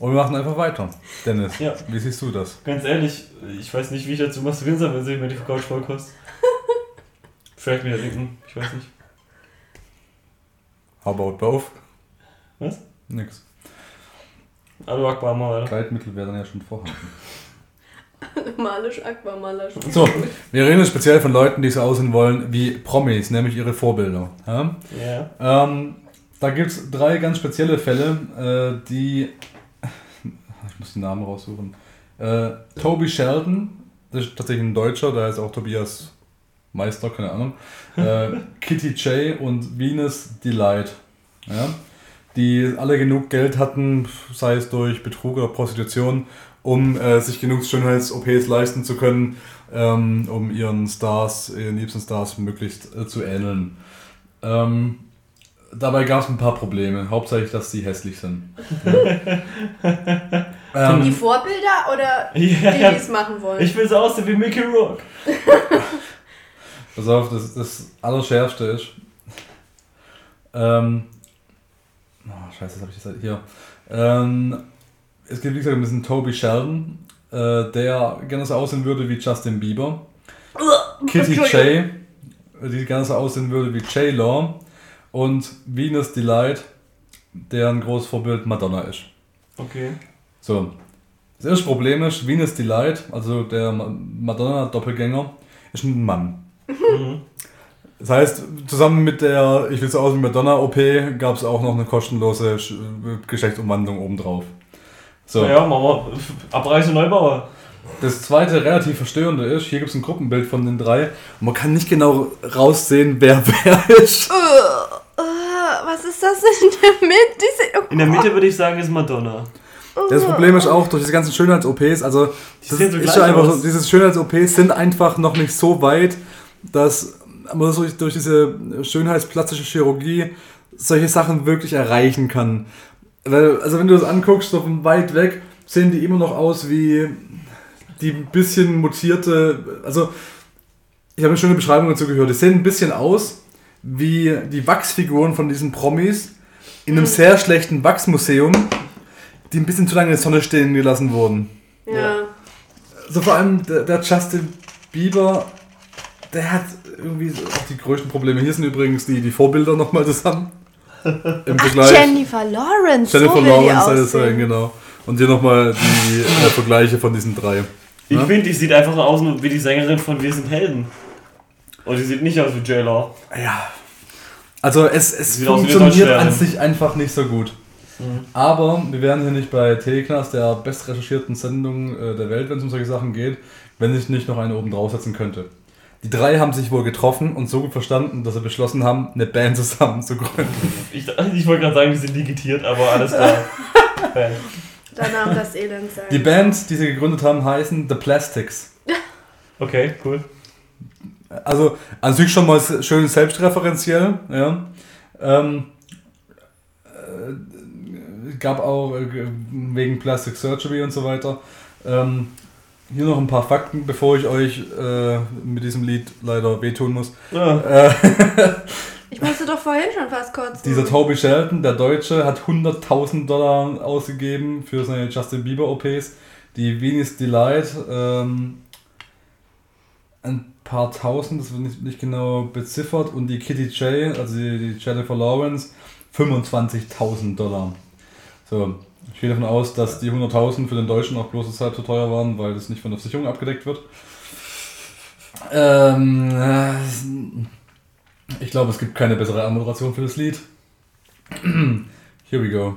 Speaker 3: Und wir machen einfach weiter. Dennis,
Speaker 2: Ja.
Speaker 3: wie siehst du das?
Speaker 2: Ganz ehrlich, ich weiß nicht, wie ich dazu masturbieren soll, wenn sie mir die Couch voll kostet. Vielleicht wieder denken, ich weiß nicht.
Speaker 3: How about both?
Speaker 2: Was?
Speaker 3: Nix.
Speaker 2: Hallo Akbar, mal weiter.
Speaker 3: Kleidmittel wäre dann ja schon vorhanden.
Speaker 1: Malisch, Aquamalisch.
Speaker 3: So, wir reden jetzt speziell von Leuten, die so aussehen wollen wie Promis, nämlich ihre Vorbilder. Ja?
Speaker 2: Ja.
Speaker 3: Ähm, da gibt es drei ganz spezielle Fälle, äh, die. Ich muss den Namen raussuchen. Äh, Toby Sheldon, das ist tatsächlich ein Deutscher, da ist auch Tobias Meister, keine Ahnung. Äh, Kitty J und Venus Delight. Ja? Die alle genug Geld hatten, sei es durch Betrug oder Prostitution, um äh, sich genug Schönheits-OPs leisten zu können, ähm, um ihren Stars, ihren liebsten Stars möglichst äh, zu ähneln. Ähm, dabei gab es ein paar Probleme. Hauptsächlich, dass sie hässlich sind. Ja.
Speaker 1: Die
Speaker 3: ähm,
Speaker 1: Vorbilder oder die,
Speaker 2: Ja.
Speaker 1: die es machen wollen?
Speaker 2: Ich will so aussehen wie Mickey Rourke.
Speaker 3: pass auf, das, das Allerschärfste ist. Ähm, oh, scheiße, das habe ich jetzt hier. Ähm, es gibt, wie gesagt, ein bisschen Toby Sheldon, äh, der gerne so aussehen würde wie Justin Bieber. Kitty J, die gerne so aussehen würde wie J-Law. Und Venus Delight, deren großes Vorbild Madonna ist.
Speaker 2: Okay.
Speaker 3: So. Das erste Problem ist, Venus Delight, also der Ma- Madonna-Doppelgänger, ist ein Mann.
Speaker 2: Mhm.
Speaker 3: Das heißt, zusammen mit der Ich will so aus wie Madonna-OP gab es auch noch eine kostenlose Sch- Geschlechtsumwandlung obendrauf. So.
Speaker 2: Naja, machen wir Abreiße Neubauer.
Speaker 3: Das zweite relativ verstörende ist, hier gibt es ein Gruppenbild von den drei und man kann nicht genau raussehen, wer wer ist.
Speaker 1: Äh, was ist das in der Mitte? Diese, oh
Speaker 2: In der Mitte würde ich sagen, ist Madonna.
Speaker 3: Das Problem ist auch durch diese ganzen Schönheits-OPs, also das
Speaker 2: sehen so
Speaker 3: ist
Speaker 2: gleich
Speaker 3: schon einfach so, diese Schönheits-OPs sind einfach noch nicht so weit, dass man durch, durch diese schönheitsplastische Chirurgie solche Sachen wirklich erreichen kann. Weil, also wenn du das anguckst, so von weit weg, sehen die immer noch aus wie die ein bisschen mutierte, also ich habe eine schöne Beschreibung dazu gehört, die sehen ein bisschen aus wie die Wachsfiguren von diesen Promis in einem sehr schlechten Wachsmuseum, die ein bisschen zu lange in der Sonne stehen gelassen wurden.
Speaker 1: ja.
Speaker 3: So vor allem der, der Justin Bieber, der hat irgendwie auch die größten Probleme. Hier sind übrigens die, die Vorbilder nochmal zusammen. Im Vergleich.
Speaker 1: Jennifer Lawrence.
Speaker 3: Jennifer
Speaker 1: so
Speaker 3: Lawrence soll das sein, genau. Und hier nochmal die äh, Vergleiche von diesen drei.
Speaker 2: Ich
Speaker 3: Ja?
Speaker 2: finde, die sieht einfach aus wie die Sängerin von Wir sind Helden. Und die sieht nicht aus wie J-Law.
Speaker 3: Ja. Also es, es
Speaker 2: Sieht
Speaker 3: funktioniert an sich einfach nicht so gut. Aber wir wären hier nicht bei Teleknast, der bestrecherchierten Sendung äh, der Welt, wenn es um solche Sachen geht, wenn ich nicht noch eine oben draufsetzen könnte. Die drei haben sich wohl getroffen und so gut verstanden, dass sie beschlossen haben, eine Band zusammen zu gründen.
Speaker 2: Ich, ich wollte gerade sagen, die sind digitiert, aber alles klar.
Speaker 1: Danach das Elend sein.
Speaker 3: Die Band, die sie gegründet haben, heißen The Plastics.
Speaker 2: Okay, cool.
Speaker 3: Also an sich schon mal schön selbstreferenziell, ja. Ähm, äh, gab auch äh, ge- wegen Plastic Surgery und so weiter. Ähm, hier noch ein paar Fakten, bevor ich euch äh, mit diesem Lied leider wehtun muss.
Speaker 2: Ja.
Speaker 1: Ich musste doch vorhin schon fast kurz.
Speaker 3: dieser Toby Shelton, der Deutsche, hat 100.000 Dollar ausgegeben für seine Justin Bieber OPs. Die Venus Delight ähm, ein paar tausend, das wird nicht, nicht genau beziffert. Und die Kitty J, also die, die Jennifer Lawrence, 25.000 Dollar. So, ich gehe davon aus, dass die 100.000 für den Deutschen auch bloß deshalb so teuer waren, weil das nicht von der Versicherung abgedeckt wird. Ähm, äh, ich glaube, es gibt keine bessere Anmoderation für das Lied. Here we go.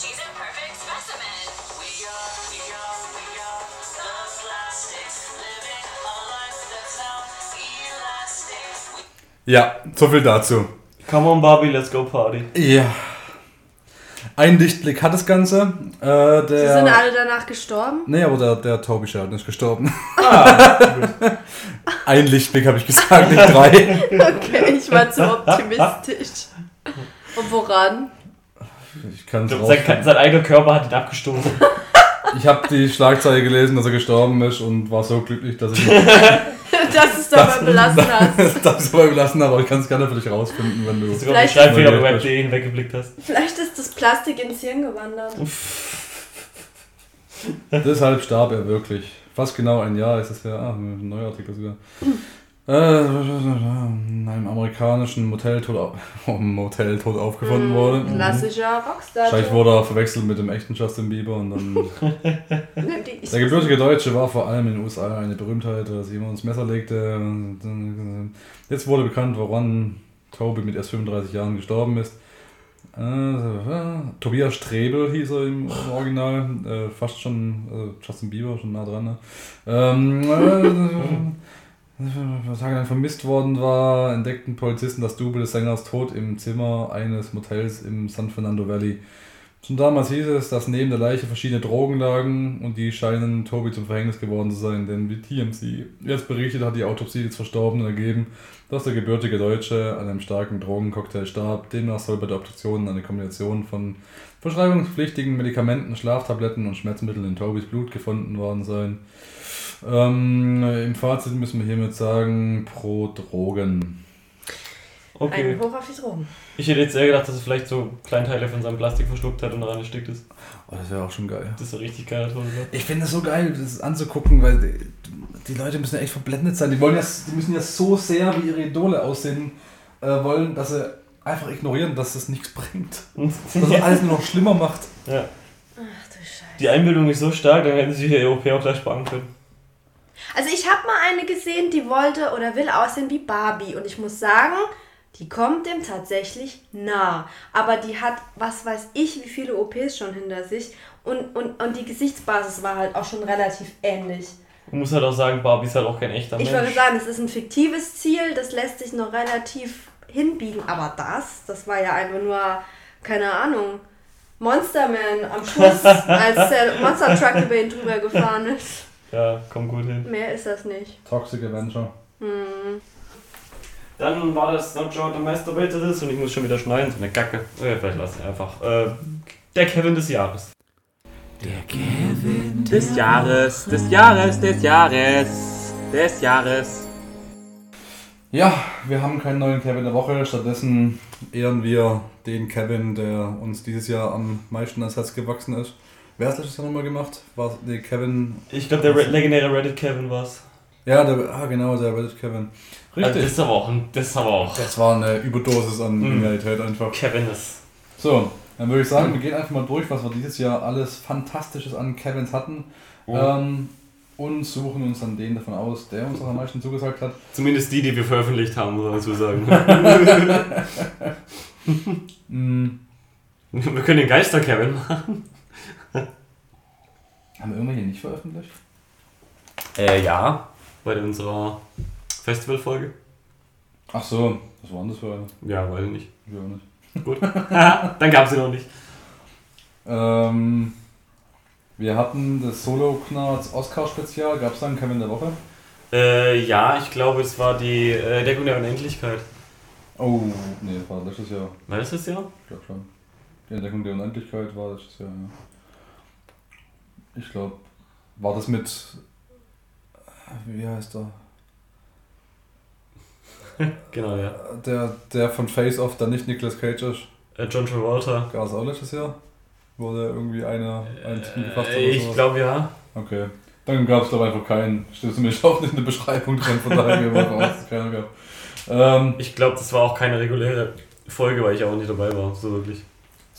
Speaker 3: Ja, so viel dazu.
Speaker 2: Come on, Barbie, let's go party.
Speaker 3: Ja. Ein Lichtblick hat das Ganze. Äh, der,
Speaker 1: Sie sind alle danach gestorben?
Speaker 3: Nee, aber der, der Toby Sheridan ist gestorben.
Speaker 2: Ah,
Speaker 3: Ein Lichtblick habe ich gesagt, nicht drei.
Speaker 1: Okay, ich war zu optimistisch. Und woran?
Speaker 3: Ich kann es
Speaker 2: sein, sein eigener Körper hat ihn abgestoßen.
Speaker 3: Ich habe die Schlagzeile gelesen, dass er gestorben ist und war so glücklich, dass ich
Speaker 1: Dass es dabei belassen hast.
Speaker 3: das aber gelassen habe. Aber ich kann es gerne für dich rausfinden, wenn du.
Speaker 2: Dass du über
Speaker 1: Vielleicht-
Speaker 2: Schreibfehler bei Web.de hinweggeblickt hast.
Speaker 1: Vielleicht ist das Plastik ins Hirn gewandert.
Speaker 3: Deshalb starb er wirklich. Fast genau ein Jahr ist es ja. Ah, ein neuer Artikel sogar. Äh, in einem amerikanischen Moteltod, au- oh, Moteltod aufgefunden wurde. Mhm.
Speaker 1: Klassischer Rockstar.
Speaker 3: Wahrscheinlich wurde er verwechselt mit dem echten Justin Bieber und dann. Der gebürtige Deutsche war vor allem in den USA eine Berühmtheit, dass jemand ins Messer legte. Jetzt wurde bekannt, woran Toby mit erst 35 Jahren gestorben ist. Äh, Tobias Strebel hieß er im Original, äh, fast schon äh, Justin Bieber, schon nah dran. Ne? Was tagelang vermisst worden war, entdeckten Polizisten das Double des Sängers tot im Zimmer eines Motels im San Fernando Valley. Schon damals hieß es, dass neben der Leiche verschiedene Drogen lagen und die scheinen Toby zum Verhängnis geworden zu sein, denn wie TMC jetzt berichtet, hat die Autopsie des Verstorbenen ergeben, dass der gebürtige Deutsche an einem starken Drogencocktail starb. Demnach soll bei der Obduktion eine Kombination von verschreibungspflichtigen Medikamenten, Schlaftabletten und Schmerzmitteln in Tobys Blut gefunden worden sein. Ähm, Im Fazit müssen wir hiermit sagen, pro Drogen.
Speaker 2: Okay.
Speaker 1: Ein Hoch auf die Drogen.
Speaker 2: Ich hätte jetzt eher gedacht, dass er vielleicht so Kleinteile von seinem Plastik verschluckt hat und daran erstickt ist.
Speaker 3: Oh, das wäre auch schon geil.
Speaker 2: Das ist ein richtig geiler oder?
Speaker 3: Ich finde es so geil, das anzugucken, weil die, die Leute müssen ja echt verblendet sein. Die wollen ja, die müssen ja so sehr wie ihre Idole aussehen äh, wollen, dass sie einfach ignorieren, dass das nichts bringt. Dass das alles nur noch schlimmer macht.
Speaker 2: Ja.
Speaker 1: Ach du Scheiße.
Speaker 2: Die Einbildung ist so stark, dann hätten sich die Europäer auch gleich sparen können.
Speaker 1: Also ich habe mal eine gesehen, die wollte oder will aussehen wie Barbie. Und ich muss sagen, die kommt dem tatsächlich nah. Aber die hat, was weiß ich, wie viele OPs schon hinter sich. Und, und, und die Gesichtsbasis war halt auch schon relativ ähnlich.
Speaker 2: Man muss halt auch sagen, Barbie ist halt auch kein echter
Speaker 1: Ich
Speaker 2: Mensch.
Speaker 1: würde sagen, es ist ein fiktives Ziel, das lässt sich noch relativ hinbiegen. Aber das, das war ja einfach nur, keine Ahnung, Monsterman am Schluss, als der Monster Truck über ihn drüber gefahren ist.
Speaker 2: Ja, kommt gut hin.
Speaker 1: Mehr ist das nicht.
Speaker 3: Toxic Avenger.
Speaker 2: Dann war das Not Masturbated ist und ich muss schon wieder schneiden, so eine Kacke. Äh, vielleicht lass ich einfach. Äh, der Kevin des Jahres.
Speaker 5: Des Jahres, des Jahres, des Jahres, des Jahres.
Speaker 3: Ja, wir haben keinen neuen Kevin der Woche. Stattdessen ehren wir den Kevin, der uns dieses Jahr am meisten ans Herz gewachsen ist. Wer hat das letztes Jahr nochmal gemacht? War nee, Kevin.
Speaker 2: Ich glaube, der Re legendäre Reddit Kevin war's.
Speaker 3: Ja, der, ah, genau, der Reddit Kevin.
Speaker 2: Also
Speaker 3: Richtig.
Speaker 2: das ist aber auch ein, das aber auch.
Speaker 3: Das war eine Überdosis an
Speaker 2: Mhm.
Speaker 3: Genialität einfach.
Speaker 2: Kevin ist.
Speaker 3: So, dann würde ich sagen, wir gehen einfach mal durch, was wir dieses Jahr alles Fantastisches an Kevins hatten.
Speaker 2: Oh.
Speaker 3: Ähm, und suchen uns dann den davon aus, der uns auch am meisten zugesagt hat.
Speaker 2: Zumindest die, die wir veröffentlicht haben, muss man dazu sagen.
Speaker 3: Mhm.
Speaker 2: wir können den Geister Kevin machen.
Speaker 3: Haben wir irgendwelche nicht veröffentlicht?
Speaker 2: Äh, ja. Bei unserer Festivalfolge.
Speaker 3: Ach so, was waren das für eine?
Speaker 2: Ja, weiß ich nicht.
Speaker 3: Ich auch nicht.
Speaker 2: Gut. Dann gab sie noch nicht.
Speaker 3: Ähm, wir hatten das Solo-Knarz Oscar-Spezial. Gab es da einen Kevin der Woche?
Speaker 2: Äh, ja, ich glaube, es war die äh, Deckung der Unendlichkeit.
Speaker 3: Oh, nee, das war letztes Jahr.
Speaker 2: War das das Jahr?
Speaker 3: Ich glaube schon. Die Entdeckung der Unendlichkeit war letztes Jahr, ja. Ich glaube, war das mit. Wie heißt er?
Speaker 2: Genau, ja.
Speaker 3: Der, der von Face Off dann nicht Nicolas Cage ist.
Speaker 2: Äh, John Travolta.
Speaker 3: Gab es auch letztes Jahr? Wurde irgendwie einer einen Typen gefasst
Speaker 2: Äh, ich glaube ja.
Speaker 3: Okay. Dann gab es glaube einfach keinen. Steht zumindest auch nicht in der Beschreibung drin, von daher gehen wir davon aus, dass es keinen gab. Ähm,
Speaker 2: Ich glaube, das war auch keine reguläre Folge, weil ich auch nicht dabei war, so wirklich.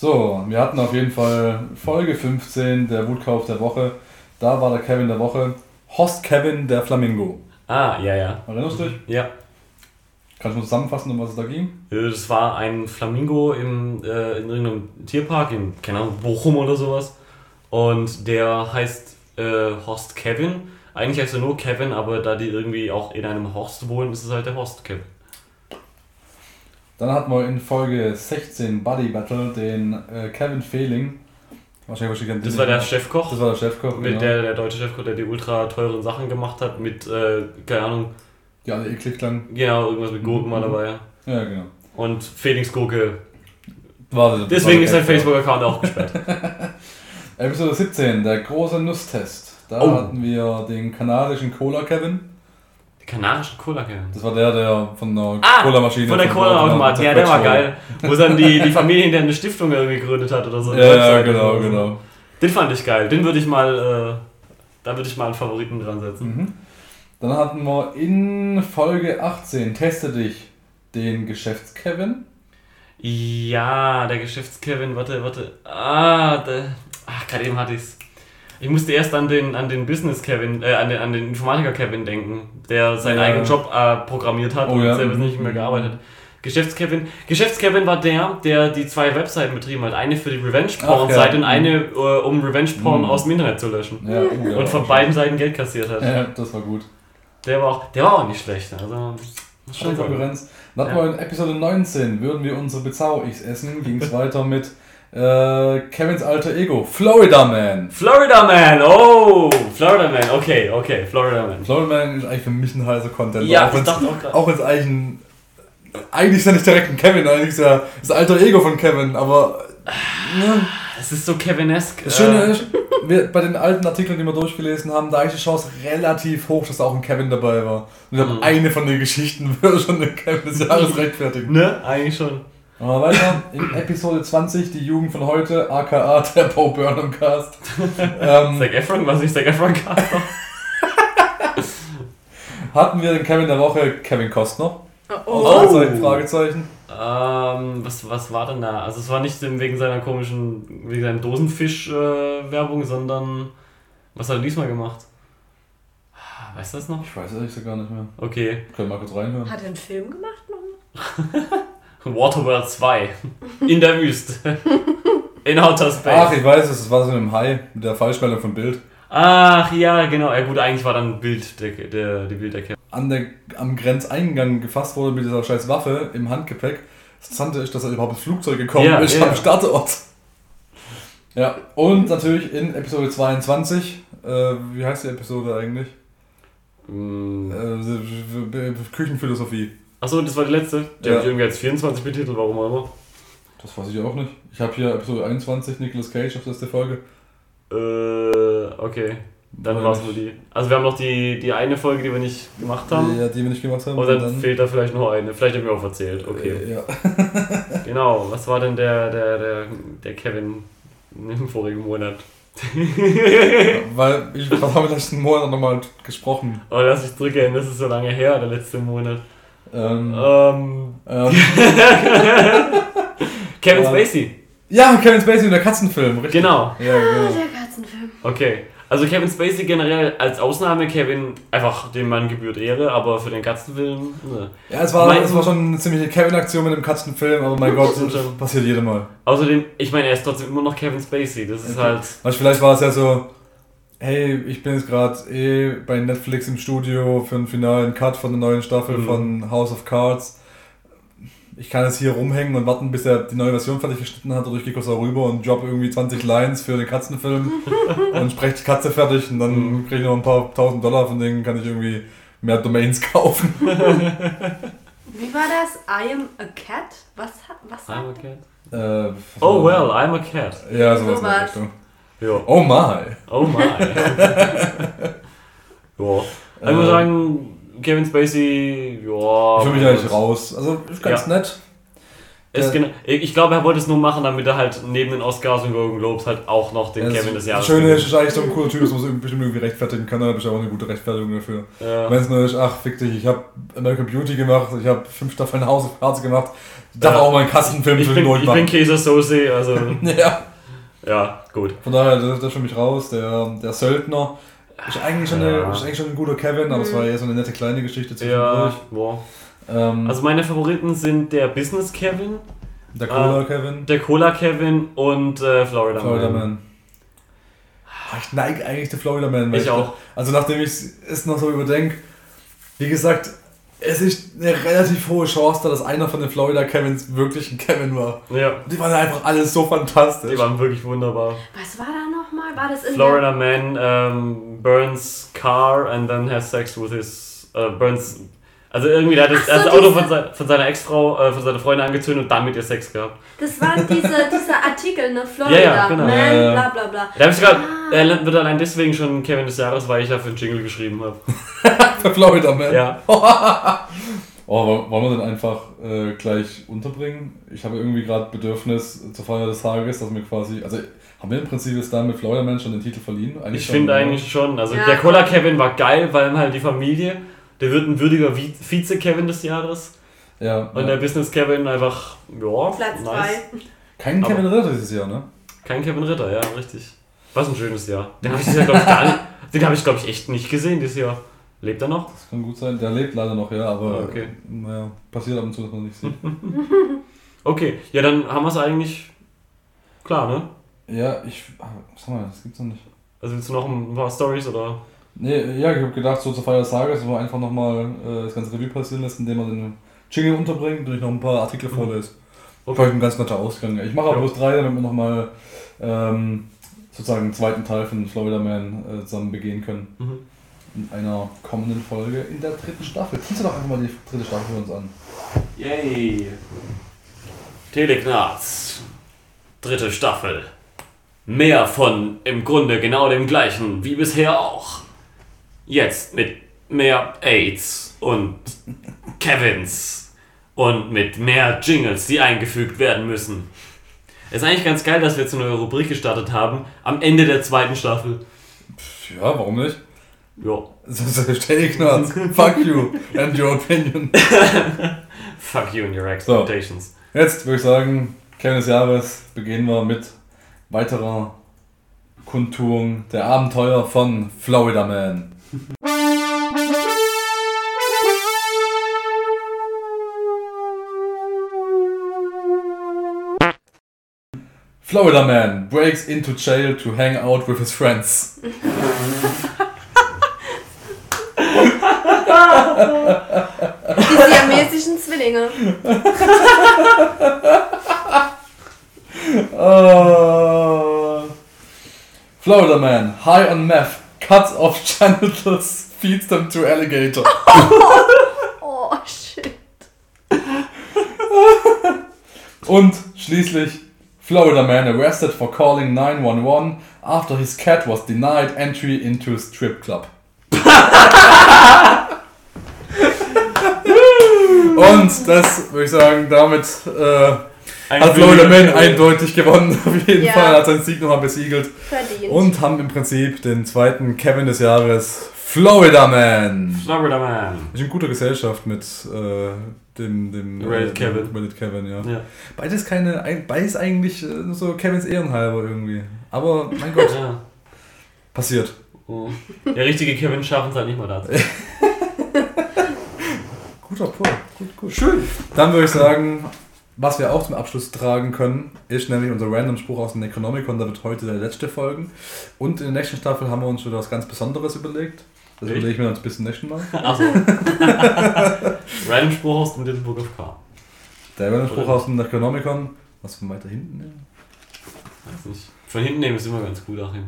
Speaker 3: So, wir hatten auf jeden Fall Folge 15, der Wutkauf der Woche. Da war der Kevin der Woche. Host Kevin, der Flamingo.
Speaker 2: Ah, ja, ja.
Speaker 3: Erinnerst du dich?
Speaker 2: Ja.
Speaker 3: Kannst du mal zusammenfassen, um was es da ging?
Speaker 2: Äh, Das war ein Flamingo im, äh, in irgendeinem Tierpark, in, keine Ahnung, Bochum oder sowas. Und der heißt äh, Horst Kevin. Eigentlich heißt er nur Kevin, aber da die irgendwie auch in einem Horst wohnen, ist es halt der Horst Kevin.
Speaker 3: Dann hatten wir in Folge 16 Buddy Battle den äh, Kevin Fehling. Wahrscheinlich, wahrscheinlich
Speaker 2: Das war der Chefkoch.
Speaker 3: Das war der Chefkoch.
Speaker 2: mit
Speaker 3: genau.
Speaker 2: der, der deutsche Chefkoch, der die ultra teuren Sachen gemacht hat, mit, äh, keine Ahnung,
Speaker 3: Die alle eklig klangen.
Speaker 2: genau, irgendwas mit Gurken mal
Speaker 3: Mhm.
Speaker 2: dabei.
Speaker 3: Ja, genau.
Speaker 2: Und Felix Gurke.
Speaker 3: War
Speaker 2: Deswegen
Speaker 3: war
Speaker 2: ist sein. Facebook-Account auch gesperrt.
Speaker 3: Episode 17, der große Nusstest. Da
Speaker 2: Oh.
Speaker 3: hatten wir den kanadischen Cola Kevin.
Speaker 2: Die kanarischen cola -Kevin.
Speaker 3: Das war der, der von der
Speaker 2: Ah,
Speaker 3: Cola-Maschine.
Speaker 2: Von der Cola-Automat, ja, der war geil. Wo dann die, die Familie hinter eine Stiftung irgendwie gegründet hat oder so.
Speaker 3: Ja, ja, genau, genau.
Speaker 2: Den fand ich geil. Den würde ich mal, äh, da würde ich mal einen Favoriten dran setzen.
Speaker 3: Mhm. Dann hatten wir in Folge 18, Teste dich, den Geschäfts-Kevin.
Speaker 2: Ja, der Geschäfts-Kevin, warte, warte. Ah, der, ach, gerade eben hatte ich's. Ich musste erst an den, an den Business-Kevin, äh, an den, an den Informatiker-Kevin denken, der seinen
Speaker 3: Ja.
Speaker 2: eigenen Job äh, programmiert hat
Speaker 3: Oh
Speaker 2: und
Speaker 3: ja.
Speaker 2: selber nicht mehr gearbeitet. Geschäfts-Kevin. Geschäfts-Kevin war der, der die zwei Webseiten betrieben hat. Eine für die Revenge-Porn-Seite
Speaker 3: ja.
Speaker 2: und eine, äh, um Revenge-Porn
Speaker 3: Mhm.
Speaker 2: aus dem Internet zu löschen.
Speaker 3: Ja, oh,
Speaker 2: Und von beiden Seiten Geld kassiert hat.
Speaker 3: Ja, das war gut.
Speaker 2: Der war auch, der war auch nicht schlecht. Also,
Speaker 3: Schon. Konkurrenz. Hatten
Speaker 2: Ja.
Speaker 3: in Episode 19, würden wir unsere Bezau-Ichs essen, ging es weiter mit äh, Kevins alter Ego, Florida Man.
Speaker 2: Florida Man, oh, Florida Man, okay, okay, Florida Man.
Speaker 3: Florida Man ist eigentlich für mich ein heißer Content.
Speaker 2: Ja,
Speaker 3: auch
Speaker 2: ich dachte auch gerade.
Speaker 3: Auch wenn es eigentlich ein. Eigentlich ist er nicht direkt ein Kevin, eigentlich ist er das alter Ego von Kevin, aber. Ne,
Speaker 2: Es ist so Kevin-esque.
Speaker 3: das Schöne
Speaker 2: äh,
Speaker 3: ist, wir, bei den alten Artikeln, die wir durchgelesen haben, da ist die Chance relativ hoch, dass da auch ein Kevin dabei war. Und ich glaube,
Speaker 2: Mhm.
Speaker 3: eine von den Geschichten würde schon den Kevin des Jahres rechtfertigen.
Speaker 2: Ne, eigentlich schon.
Speaker 3: Aber weiter, in Episode 20, die Jugend von heute, aka der Bo Burnham Cast. ähm,
Speaker 2: Zac Efron, was nicht Zac Efron Cast
Speaker 3: hatten wir den Kevin der Woche, Kevin Costner.
Speaker 1: Oh,
Speaker 3: Fragezeichen, Fragezeichen.
Speaker 2: ähm, was, was war denn da? Also es war nicht wegen seiner komischen, wegen seiner Dosenfisch-Werbung, sondern was hat er diesmal gemacht? Ah, Weißt du das noch?
Speaker 3: Ich weiß ehrlich gesagt gar nicht mehr.
Speaker 2: Okay.
Speaker 3: Können wir mal kurz reinhören.
Speaker 1: Hat er einen Film gemacht noch?
Speaker 2: Waterworld 2. In der Wüste. In Outer
Speaker 3: Ach,
Speaker 2: Space.
Speaker 3: ich weiß es, es war so einem Hai mit der Falschmeldung von Bild.
Speaker 2: Ach ja, genau. Ja gut, eigentlich war dann Bild der, der, die Bilderkette.
Speaker 3: An der, am Grenzeingang gefasst wurde mit dieser scheiß Waffe im Handgepäck. Das Interessante ist, dass er überhaupt ins Flugzeug gekommen
Speaker 2: Ja,
Speaker 3: ist
Speaker 2: ja.
Speaker 3: am Startort. Ja, und natürlich in Episode 22, äh, wie heißt die Episode eigentlich?
Speaker 2: Mm.
Speaker 3: Äh, Küchenphilosophie.
Speaker 2: Achso, das war die letzte. Die
Speaker 3: Ja.
Speaker 2: habe ich irgendwie als 24 betitelt, warum auch immer.
Speaker 3: Das weiß ich auch nicht. Ich habe hier Episode 21, Nicolas Cage, auf ist die Folge.
Speaker 2: Äh, okay. Dann war es
Speaker 3: ich-
Speaker 2: nur die. Also wir haben noch die, die eine Folge, die wir nicht gemacht haben.
Speaker 3: Ja, die wir nicht gemacht haben.
Speaker 2: Und dann, fehlt da vielleicht noch eine. Vielleicht habe ich mir auch erzählt. Okay.
Speaker 3: Äh, ja.
Speaker 2: Genau. Was war denn der, der, der, der Kevin im vorigen Monat?
Speaker 3: Weil ich haben wir letzten Monat nochmal gesprochen.
Speaker 2: Oh, lass mich zurückgehen, das ist so lange her, der letzte Monat.
Speaker 3: Ähm,
Speaker 2: Ähm,
Speaker 3: ähm,
Speaker 2: Kevin
Speaker 3: Ja.
Speaker 2: Spacey.
Speaker 3: ja, Kevin Spacey und der Katzenfilm, richtig.
Speaker 2: Genau.
Speaker 3: Ja, genau.
Speaker 1: Der Katzenfilm.
Speaker 2: Okay. Also Kevin Spacey generell als Ausnahme, Kevin einfach dem Mann gebührt Ehre, aber für den Katzenfilm, ne.
Speaker 3: Ja, es war,
Speaker 2: Mein-
Speaker 3: es war schon eine ziemliche Kevin-Aktion mit dem Katzenfilm, aber mein Gott, das passiert jedem Mal.
Speaker 2: Außerdem, ich meine, er ist trotzdem immer noch Kevin Spacey. Das ist
Speaker 3: Okay.
Speaker 2: halt.
Speaker 3: Vielleicht war es ja so, hey, ich bin jetzt gerade eh bei Netflix im Studio für einen finalen Cut von der neuen Staffel
Speaker 2: Mhm.
Speaker 3: von House of Cards. Ich kann jetzt hier rumhängen und warten, bis er die neue Version fertig geschnitten hat oder ich gehe kurz rüber und job irgendwie 20 Lines für den Katzenfilm und spreche die Katze fertig und dann
Speaker 2: Mhm.
Speaker 3: kriege ich noch ein paar tausend Dollar, von denen kann ich irgendwie mehr Domains kaufen.
Speaker 1: Wie war das? I am a cat? Was, was
Speaker 2: I'm a
Speaker 1: sagt
Speaker 2: cat.
Speaker 3: Äh,
Speaker 2: Oh well, I'm a cat.
Speaker 3: Ja, sowas in der. Richtung.
Speaker 2: Ja.
Speaker 3: Oh my.
Speaker 2: Oh my. ja. Ich muss
Speaker 3: Ähm.
Speaker 2: sagen, Kevin Spacey, ja.
Speaker 3: Ich fühle mich eigentlich raus. Also, ist ganz
Speaker 2: Ja.
Speaker 3: nett.
Speaker 2: Ist
Speaker 3: Äh,
Speaker 2: gena- ich glaube, er wollte es nur machen, damit er halt neben den Oscars und Golden Globes halt auch noch den
Speaker 3: Ja,
Speaker 2: Kevin
Speaker 3: das
Speaker 2: des Jahres
Speaker 3: Schöne ist, ist eigentlich so ein cooler Typ, das muss bestimmt irgendwie rechtfertigen kann, da habe ich auch eine gute Rechtfertigung dafür.
Speaker 2: Ja.
Speaker 3: Wenn es nur ist, ach, fick dich, ich habe American Beauty gemacht, ich habe fünf Staffeln House of Cards gemacht, ich darf
Speaker 2: Ja.
Speaker 3: auch mal einen Kassenfilm
Speaker 2: Ich bin, ich bin Käse Soße, also
Speaker 3: Ja,
Speaker 2: ja, gut.
Speaker 3: von daher, das, das ist für mich raus. Der, der Söldner ist eigentlich, schon eine,
Speaker 2: Ja.
Speaker 3: ist eigentlich schon ein guter Kevin, aber es war eher so eine nette kleine Geschichte
Speaker 2: Ja,
Speaker 3: zwischendurch.
Speaker 2: boah.
Speaker 3: Ähm,
Speaker 2: Also meine Favoriten sind der Business Kevin,
Speaker 3: der Cola
Speaker 2: äh,
Speaker 3: Kevin,
Speaker 2: der Cola Kevin und äh, Florida,
Speaker 3: Florida
Speaker 2: Man.
Speaker 3: Man. Ah, Ich neige eigentlich der Florida Man. weil
Speaker 2: Ich auch.
Speaker 3: Also nachdem ich es noch so überdenke, wie gesagt, es ist eine relativ hohe Chance da, dass einer von den Florida Kevins wirklich ein Kevin war.
Speaker 2: Ja,
Speaker 3: Die waren einfach alle so fantastisch.
Speaker 2: die waren wirklich wunderbar.
Speaker 1: Was war da nochmal? War das in
Speaker 2: Florida Man ähm, burns car and then has sex with his äh, burns. Also irgendwie, der hat das,
Speaker 1: so,
Speaker 2: er hat das Auto von, sein, von seiner Ex-Frau, äh, von seiner Freundin angezündet und dann mit ihr Sex gehabt.
Speaker 1: Das waren diese, diese Artikel, ne? Florida,
Speaker 2: Ja, ja, genau.
Speaker 1: Man,
Speaker 3: Ja, ja.
Speaker 1: bla bla bla.
Speaker 2: Da hab ich grad,
Speaker 1: Ah.
Speaker 2: er wird allein deswegen schon Kevin des Jahres, weil ich dafür einen Jingle geschrieben habe.
Speaker 3: Für Florida Man.
Speaker 2: Ja.
Speaker 3: Oh, wo- wollen wir den einfach äh, gleich unterbringen? Ich habe irgendwie gerade Bedürfnis zur Feier des Tages, dass wir quasi, also haben wir im Prinzip jetzt da mit Florida Man schon den Titel verliehen? Eigentlich
Speaker 2: Ich finde eigentlich schon. Also
Speaker 1: Ja.
Speaker 2: der Cola Kevin war geil, weil halt die Familie, der wird ein würdiger Vi- Vize-Kevin des Jahres.
Speaker 3: Ja.
Speaker 2: Und
Speaker 3: ja.
Speaker 2: der Business Kevin einfach, ja,
Speaker 1: Platz
Speaker 2: nice.
Speaker 1: 3.
Speaker 3: Kein
Speaker 2: aber-
Speaker 3: Kevin Ritter dieses Jahr, ne?
Speaker 2: Kein Kevin Ritter, ja, richtig. Was ein schönes Jahr. Den habe ich dieses Jahr, glaube ich, gar nicht, den habe ich, glaube ich, echt nicht gesehen dieses Jahr. Lebt er noch?
Speaker 3: Das kann gut sein. Der lebt leider noch, ja, aber
Speaker 2: Ah, okay.
Speaker 3: naja, passiert ab und zu, dass man nicht sieht.
Speaker 2: Okay, ja, dann haben wir es eigentlich klar, ne?
Speaker 3: ja, ich. ah, Was haben wir? Das gibt's noch nicht.
Speaker 2: Also willst du noch ein paar Stories oder?
Speaker 3: Nee, ja, ich habe gedacht, so zur Feier des Tages, dass man einfach nochmal äh, das ganze Revue passieren lässt, indem man den Jingle unterbringt und ich noch ein paar Artikel vorlese.
Speaker 2: Okay.
Speaker 3: Vielleicht ein ganz netter Ausgang. Ich mache auch
Speaker 2: Ja.
Speaker 3: bloß drei, damit wir nochmal ähm, sozusagen den zweiten Teil von Florida Man äh, zusammen begehen können.
Speaker 2: Mhm.
Speaker 3: In einer kommenden Folge in der dritten Staffel. Ziehst du doch einfach mal die dritte Staffel für uns an.
Speaker 2: Yay. Teleknarz. Dritte Staffel. Mehr von im Grunde genau dem gleichen wie bisher auch. Jetzt mit mehr AIDS und Kevins und mit mehr Jingles, die eingefügt werden müssen. Es ist eigentlich ganz geil, dass wir jetzt eine neue Rubrik gestartet haben. Am Ende der zweiten Staffel.
Speaker 3: Ja, warum nicht?
Speaker 2: Ja.
Speaker 3: Stell dich Knarz. Fuck you and your opinion.
Speaker 2: Fuck you and your expectations.
Speaker 3: Jetzt würde ich sagen, Kevin des Jahres beginnen wir mit weiterer Kundtuung der Abenteuer von Florida Man. Florida Man breaks into jail to hang out with his friends.
Speaker 1: Die siamesischen Zwillinge.
Speaker 3: Uh, Florida Man, high on meth, cuts off genitals, feeds them to alligator.
Speaker 1: Oh, shit.
Speaker 3: Und schließlich Florida Man arrested for calling 911 after his cat was denied entry into a strip club. Und das würde ich sagen, damit äh, hat Florida Man eindeutig gewonnen. Auf jeden
Speaker 1: Ja.
Speaker 3: Fall hat seinen Sieg nochmal besiegelt.
Speaker 1: Verdient.
Speaker 3: Und haben im Prinzip den zweiten Kevin des Jahres, Florida Man.
Speaker 2: Florida Man.
Speaker 3: Ist in guter Gesellschaft mit äh, dem, dem
Speaker 2: Reddit
Speaker 3: äh,
Speaker 2: Kevin.
Speaker 3: Reddit Kevin, ja.
Speaker 2: Ja.
Speaker 3: Beides keine, ein- beides eigentlich äh, nur so Kevins Ehrenhalber irgendwie. Aber mein Gott,
Speaker 2: ja.
Speaker 3: passiert.
Speaker 2: Oh. Der richtige Kevin schaffen es halt nicht mal dazu.
Speaker 3: Guter Punkt. Gut, gut. Schön. Dann würde ich sagen, was wir auch zum Abschluss tragen können, ist nämlich unser Random-Spruch aus dem Necronomicon. Da wird heute der letzte folgen. Und in der nächsten Staffel haben wir uns wieder was ganz Besonderes überlegt. Das
Speaker 2: Echt?
Speaker 3: überlege ich mir dann bis zum nächsten Mal.
Speaker 2: Achso. Random Spruch aus dem Book of Car.
Speaker 3: Der Random-Spruch
Speaker 2: Oder-
Speaker 3: aus dem Necronomicon. Was von weiter hinten? Ja.
Speaker 2: Weiß nicht. Von hinten nehmen ist immer ganz gut, Achim.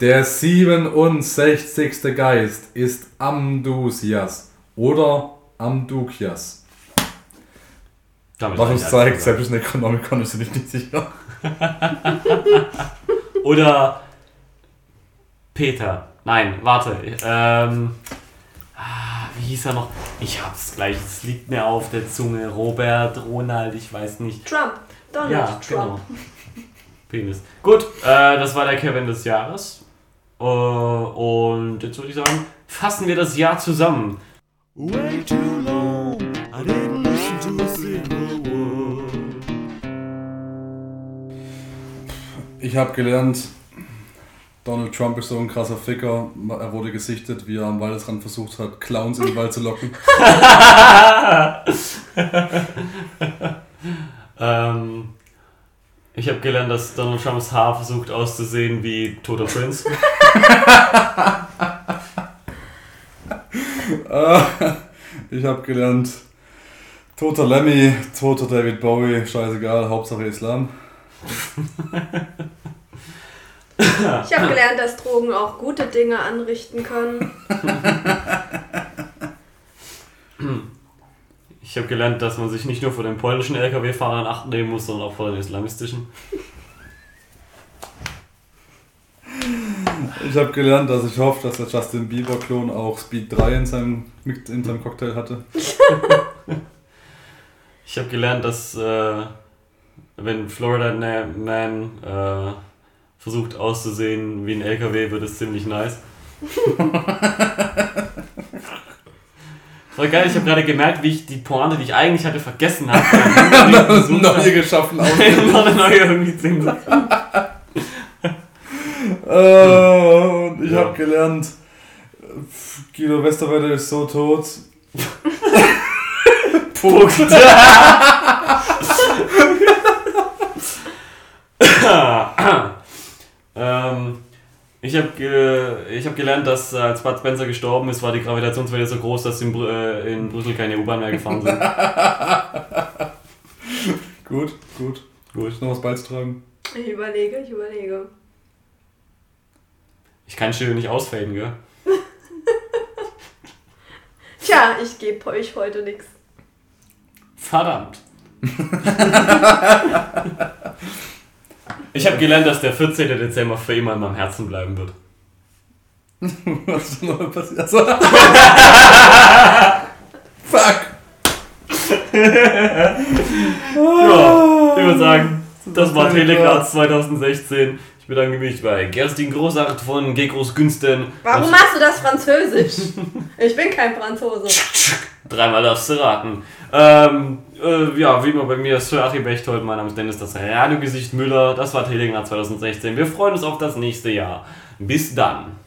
Speaker 3: Der 67. Geist ist Amdusias oder Amdukias.
Speaker 2: Damit
Speaker 3: Was
Speaker 2: reicht
Speaker 3: uns
Speaker 2: alles
Speaker 3: zeigt, selbst in Necronomicon ist sich nicht sicher.
Speaker 2: Oder Peter. Nein, warte. Ähm, ah, wie hieß er noch? Ich hab's gleich, es liegt mir auf der Zunge. Robert, Ronald, ich weiß nicht.
Speaker 1: Trump. Donald
Speaker 2: Ja,
Speaker 1: Trump.
Speaker 2: genau. Penis. Gut, äh, das war der Kevin des Jahres. Äh, und jetzt würde ich sagen, fassen wir das Jahr zusammen.
Speaker 6: Way too long, I didn't listen to a single word.
Speaker 3: Ich habe gelernt, Donald Trump ist so ein krasser Ficker. Er wurde gesichtet, wie er am Waldesrand versucht hat, Clowns in den Wald zu locken.
Speaker 2: Ähm, ich habe gelernt, dass Donald Trumps Haar versucht auszusehen wie Toter Prince.
Speaker 3: Ich habe gelernt, toter Lemmy, toter David Bowie, scheißegal, Hauptsache Islam.
Speaker 1: Ich habe gelernt, dass Drogen auch gute Dinge anrichten können.
Speaker 2: Ich habe gelernt, dass man sich nicht nur vor den polnischen LKW-Fahrern achten nehmen muss, sondern auch vor den islamistischen.
Speaker 3: Ich habe gelernt, dass ich hoffe, dass der Justin Bieber-Klon auch Speed 3 in seinem, in seinem Cocktail hatte.
Speaker 2: Ich habe gelernt, dass äh, wenn Florida Man äh, versucht auszusehen wie ein LKW, wird es ziemlich nice. War geil, ich habe gerade gemerkt, wie ich die Pointe, die ich eigentlich hatte, vergessen habe.
Speaker 3: Neue geschaffen aus.
Speaker 2: noch eine neue irgendwie hinzufügen.
Speaker 3: Äh, und ich
Speaker 2: Ja.
Speaker 3: habe gelernt, Guido Westerwelle ist so tot.
Speaker 2: Punkt. ähm, ich habe ge ich hab gelernt, dass äh, als Bud Spencer gestorben ist, war die Gravitationswelle so groß, dass in, Brü äh, in Brüssel keine U-Bahn mehr gefahren sind.
Speaker 3: Gut, gut.
Speaker 2: Gut.
Speaker 3: Noch was beizutragen?
Speaker 1: Ich überlege, ich überlege.
Speaker 2: Ich kann Schill nicht ausfaden, gell?
Speaker 1: Tja, ich gebe euch heute nichts.
Speaker 2: Verdammt. ich habe gelernt, dass der 14. Dezember für immer in meinem Herzen bleiben wird.
Speaker 3: Was ist noch passiert? Also, fuck!
Speaker 2: Ja, ich würde sagen, das war.
Speaker 3: Telegraph
Speaker 2: 2016. Ich bedanke mich bei Gerstin Großart von Gekros Günsten.
Speaker 1: Warum machst du das Französisch? Ich bin kein Franzose.
Speaker 2: Dreimal darfst du raten. Ähm, äh, ja, wie immer bei mir, Sir Achim Bechtold, mein Name ist Dennis, das Radiogesicht Müller. Das war Telegraph 2016. Wir freuen uns auf das nächste Jahr. Bis dann.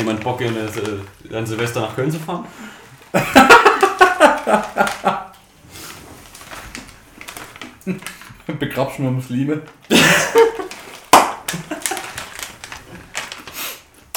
Speaker 2: Hat jemand Bock, in, äh, an Silvester nach Köln zu fahren?
Speaker 3: Begrabschen wir Muslime.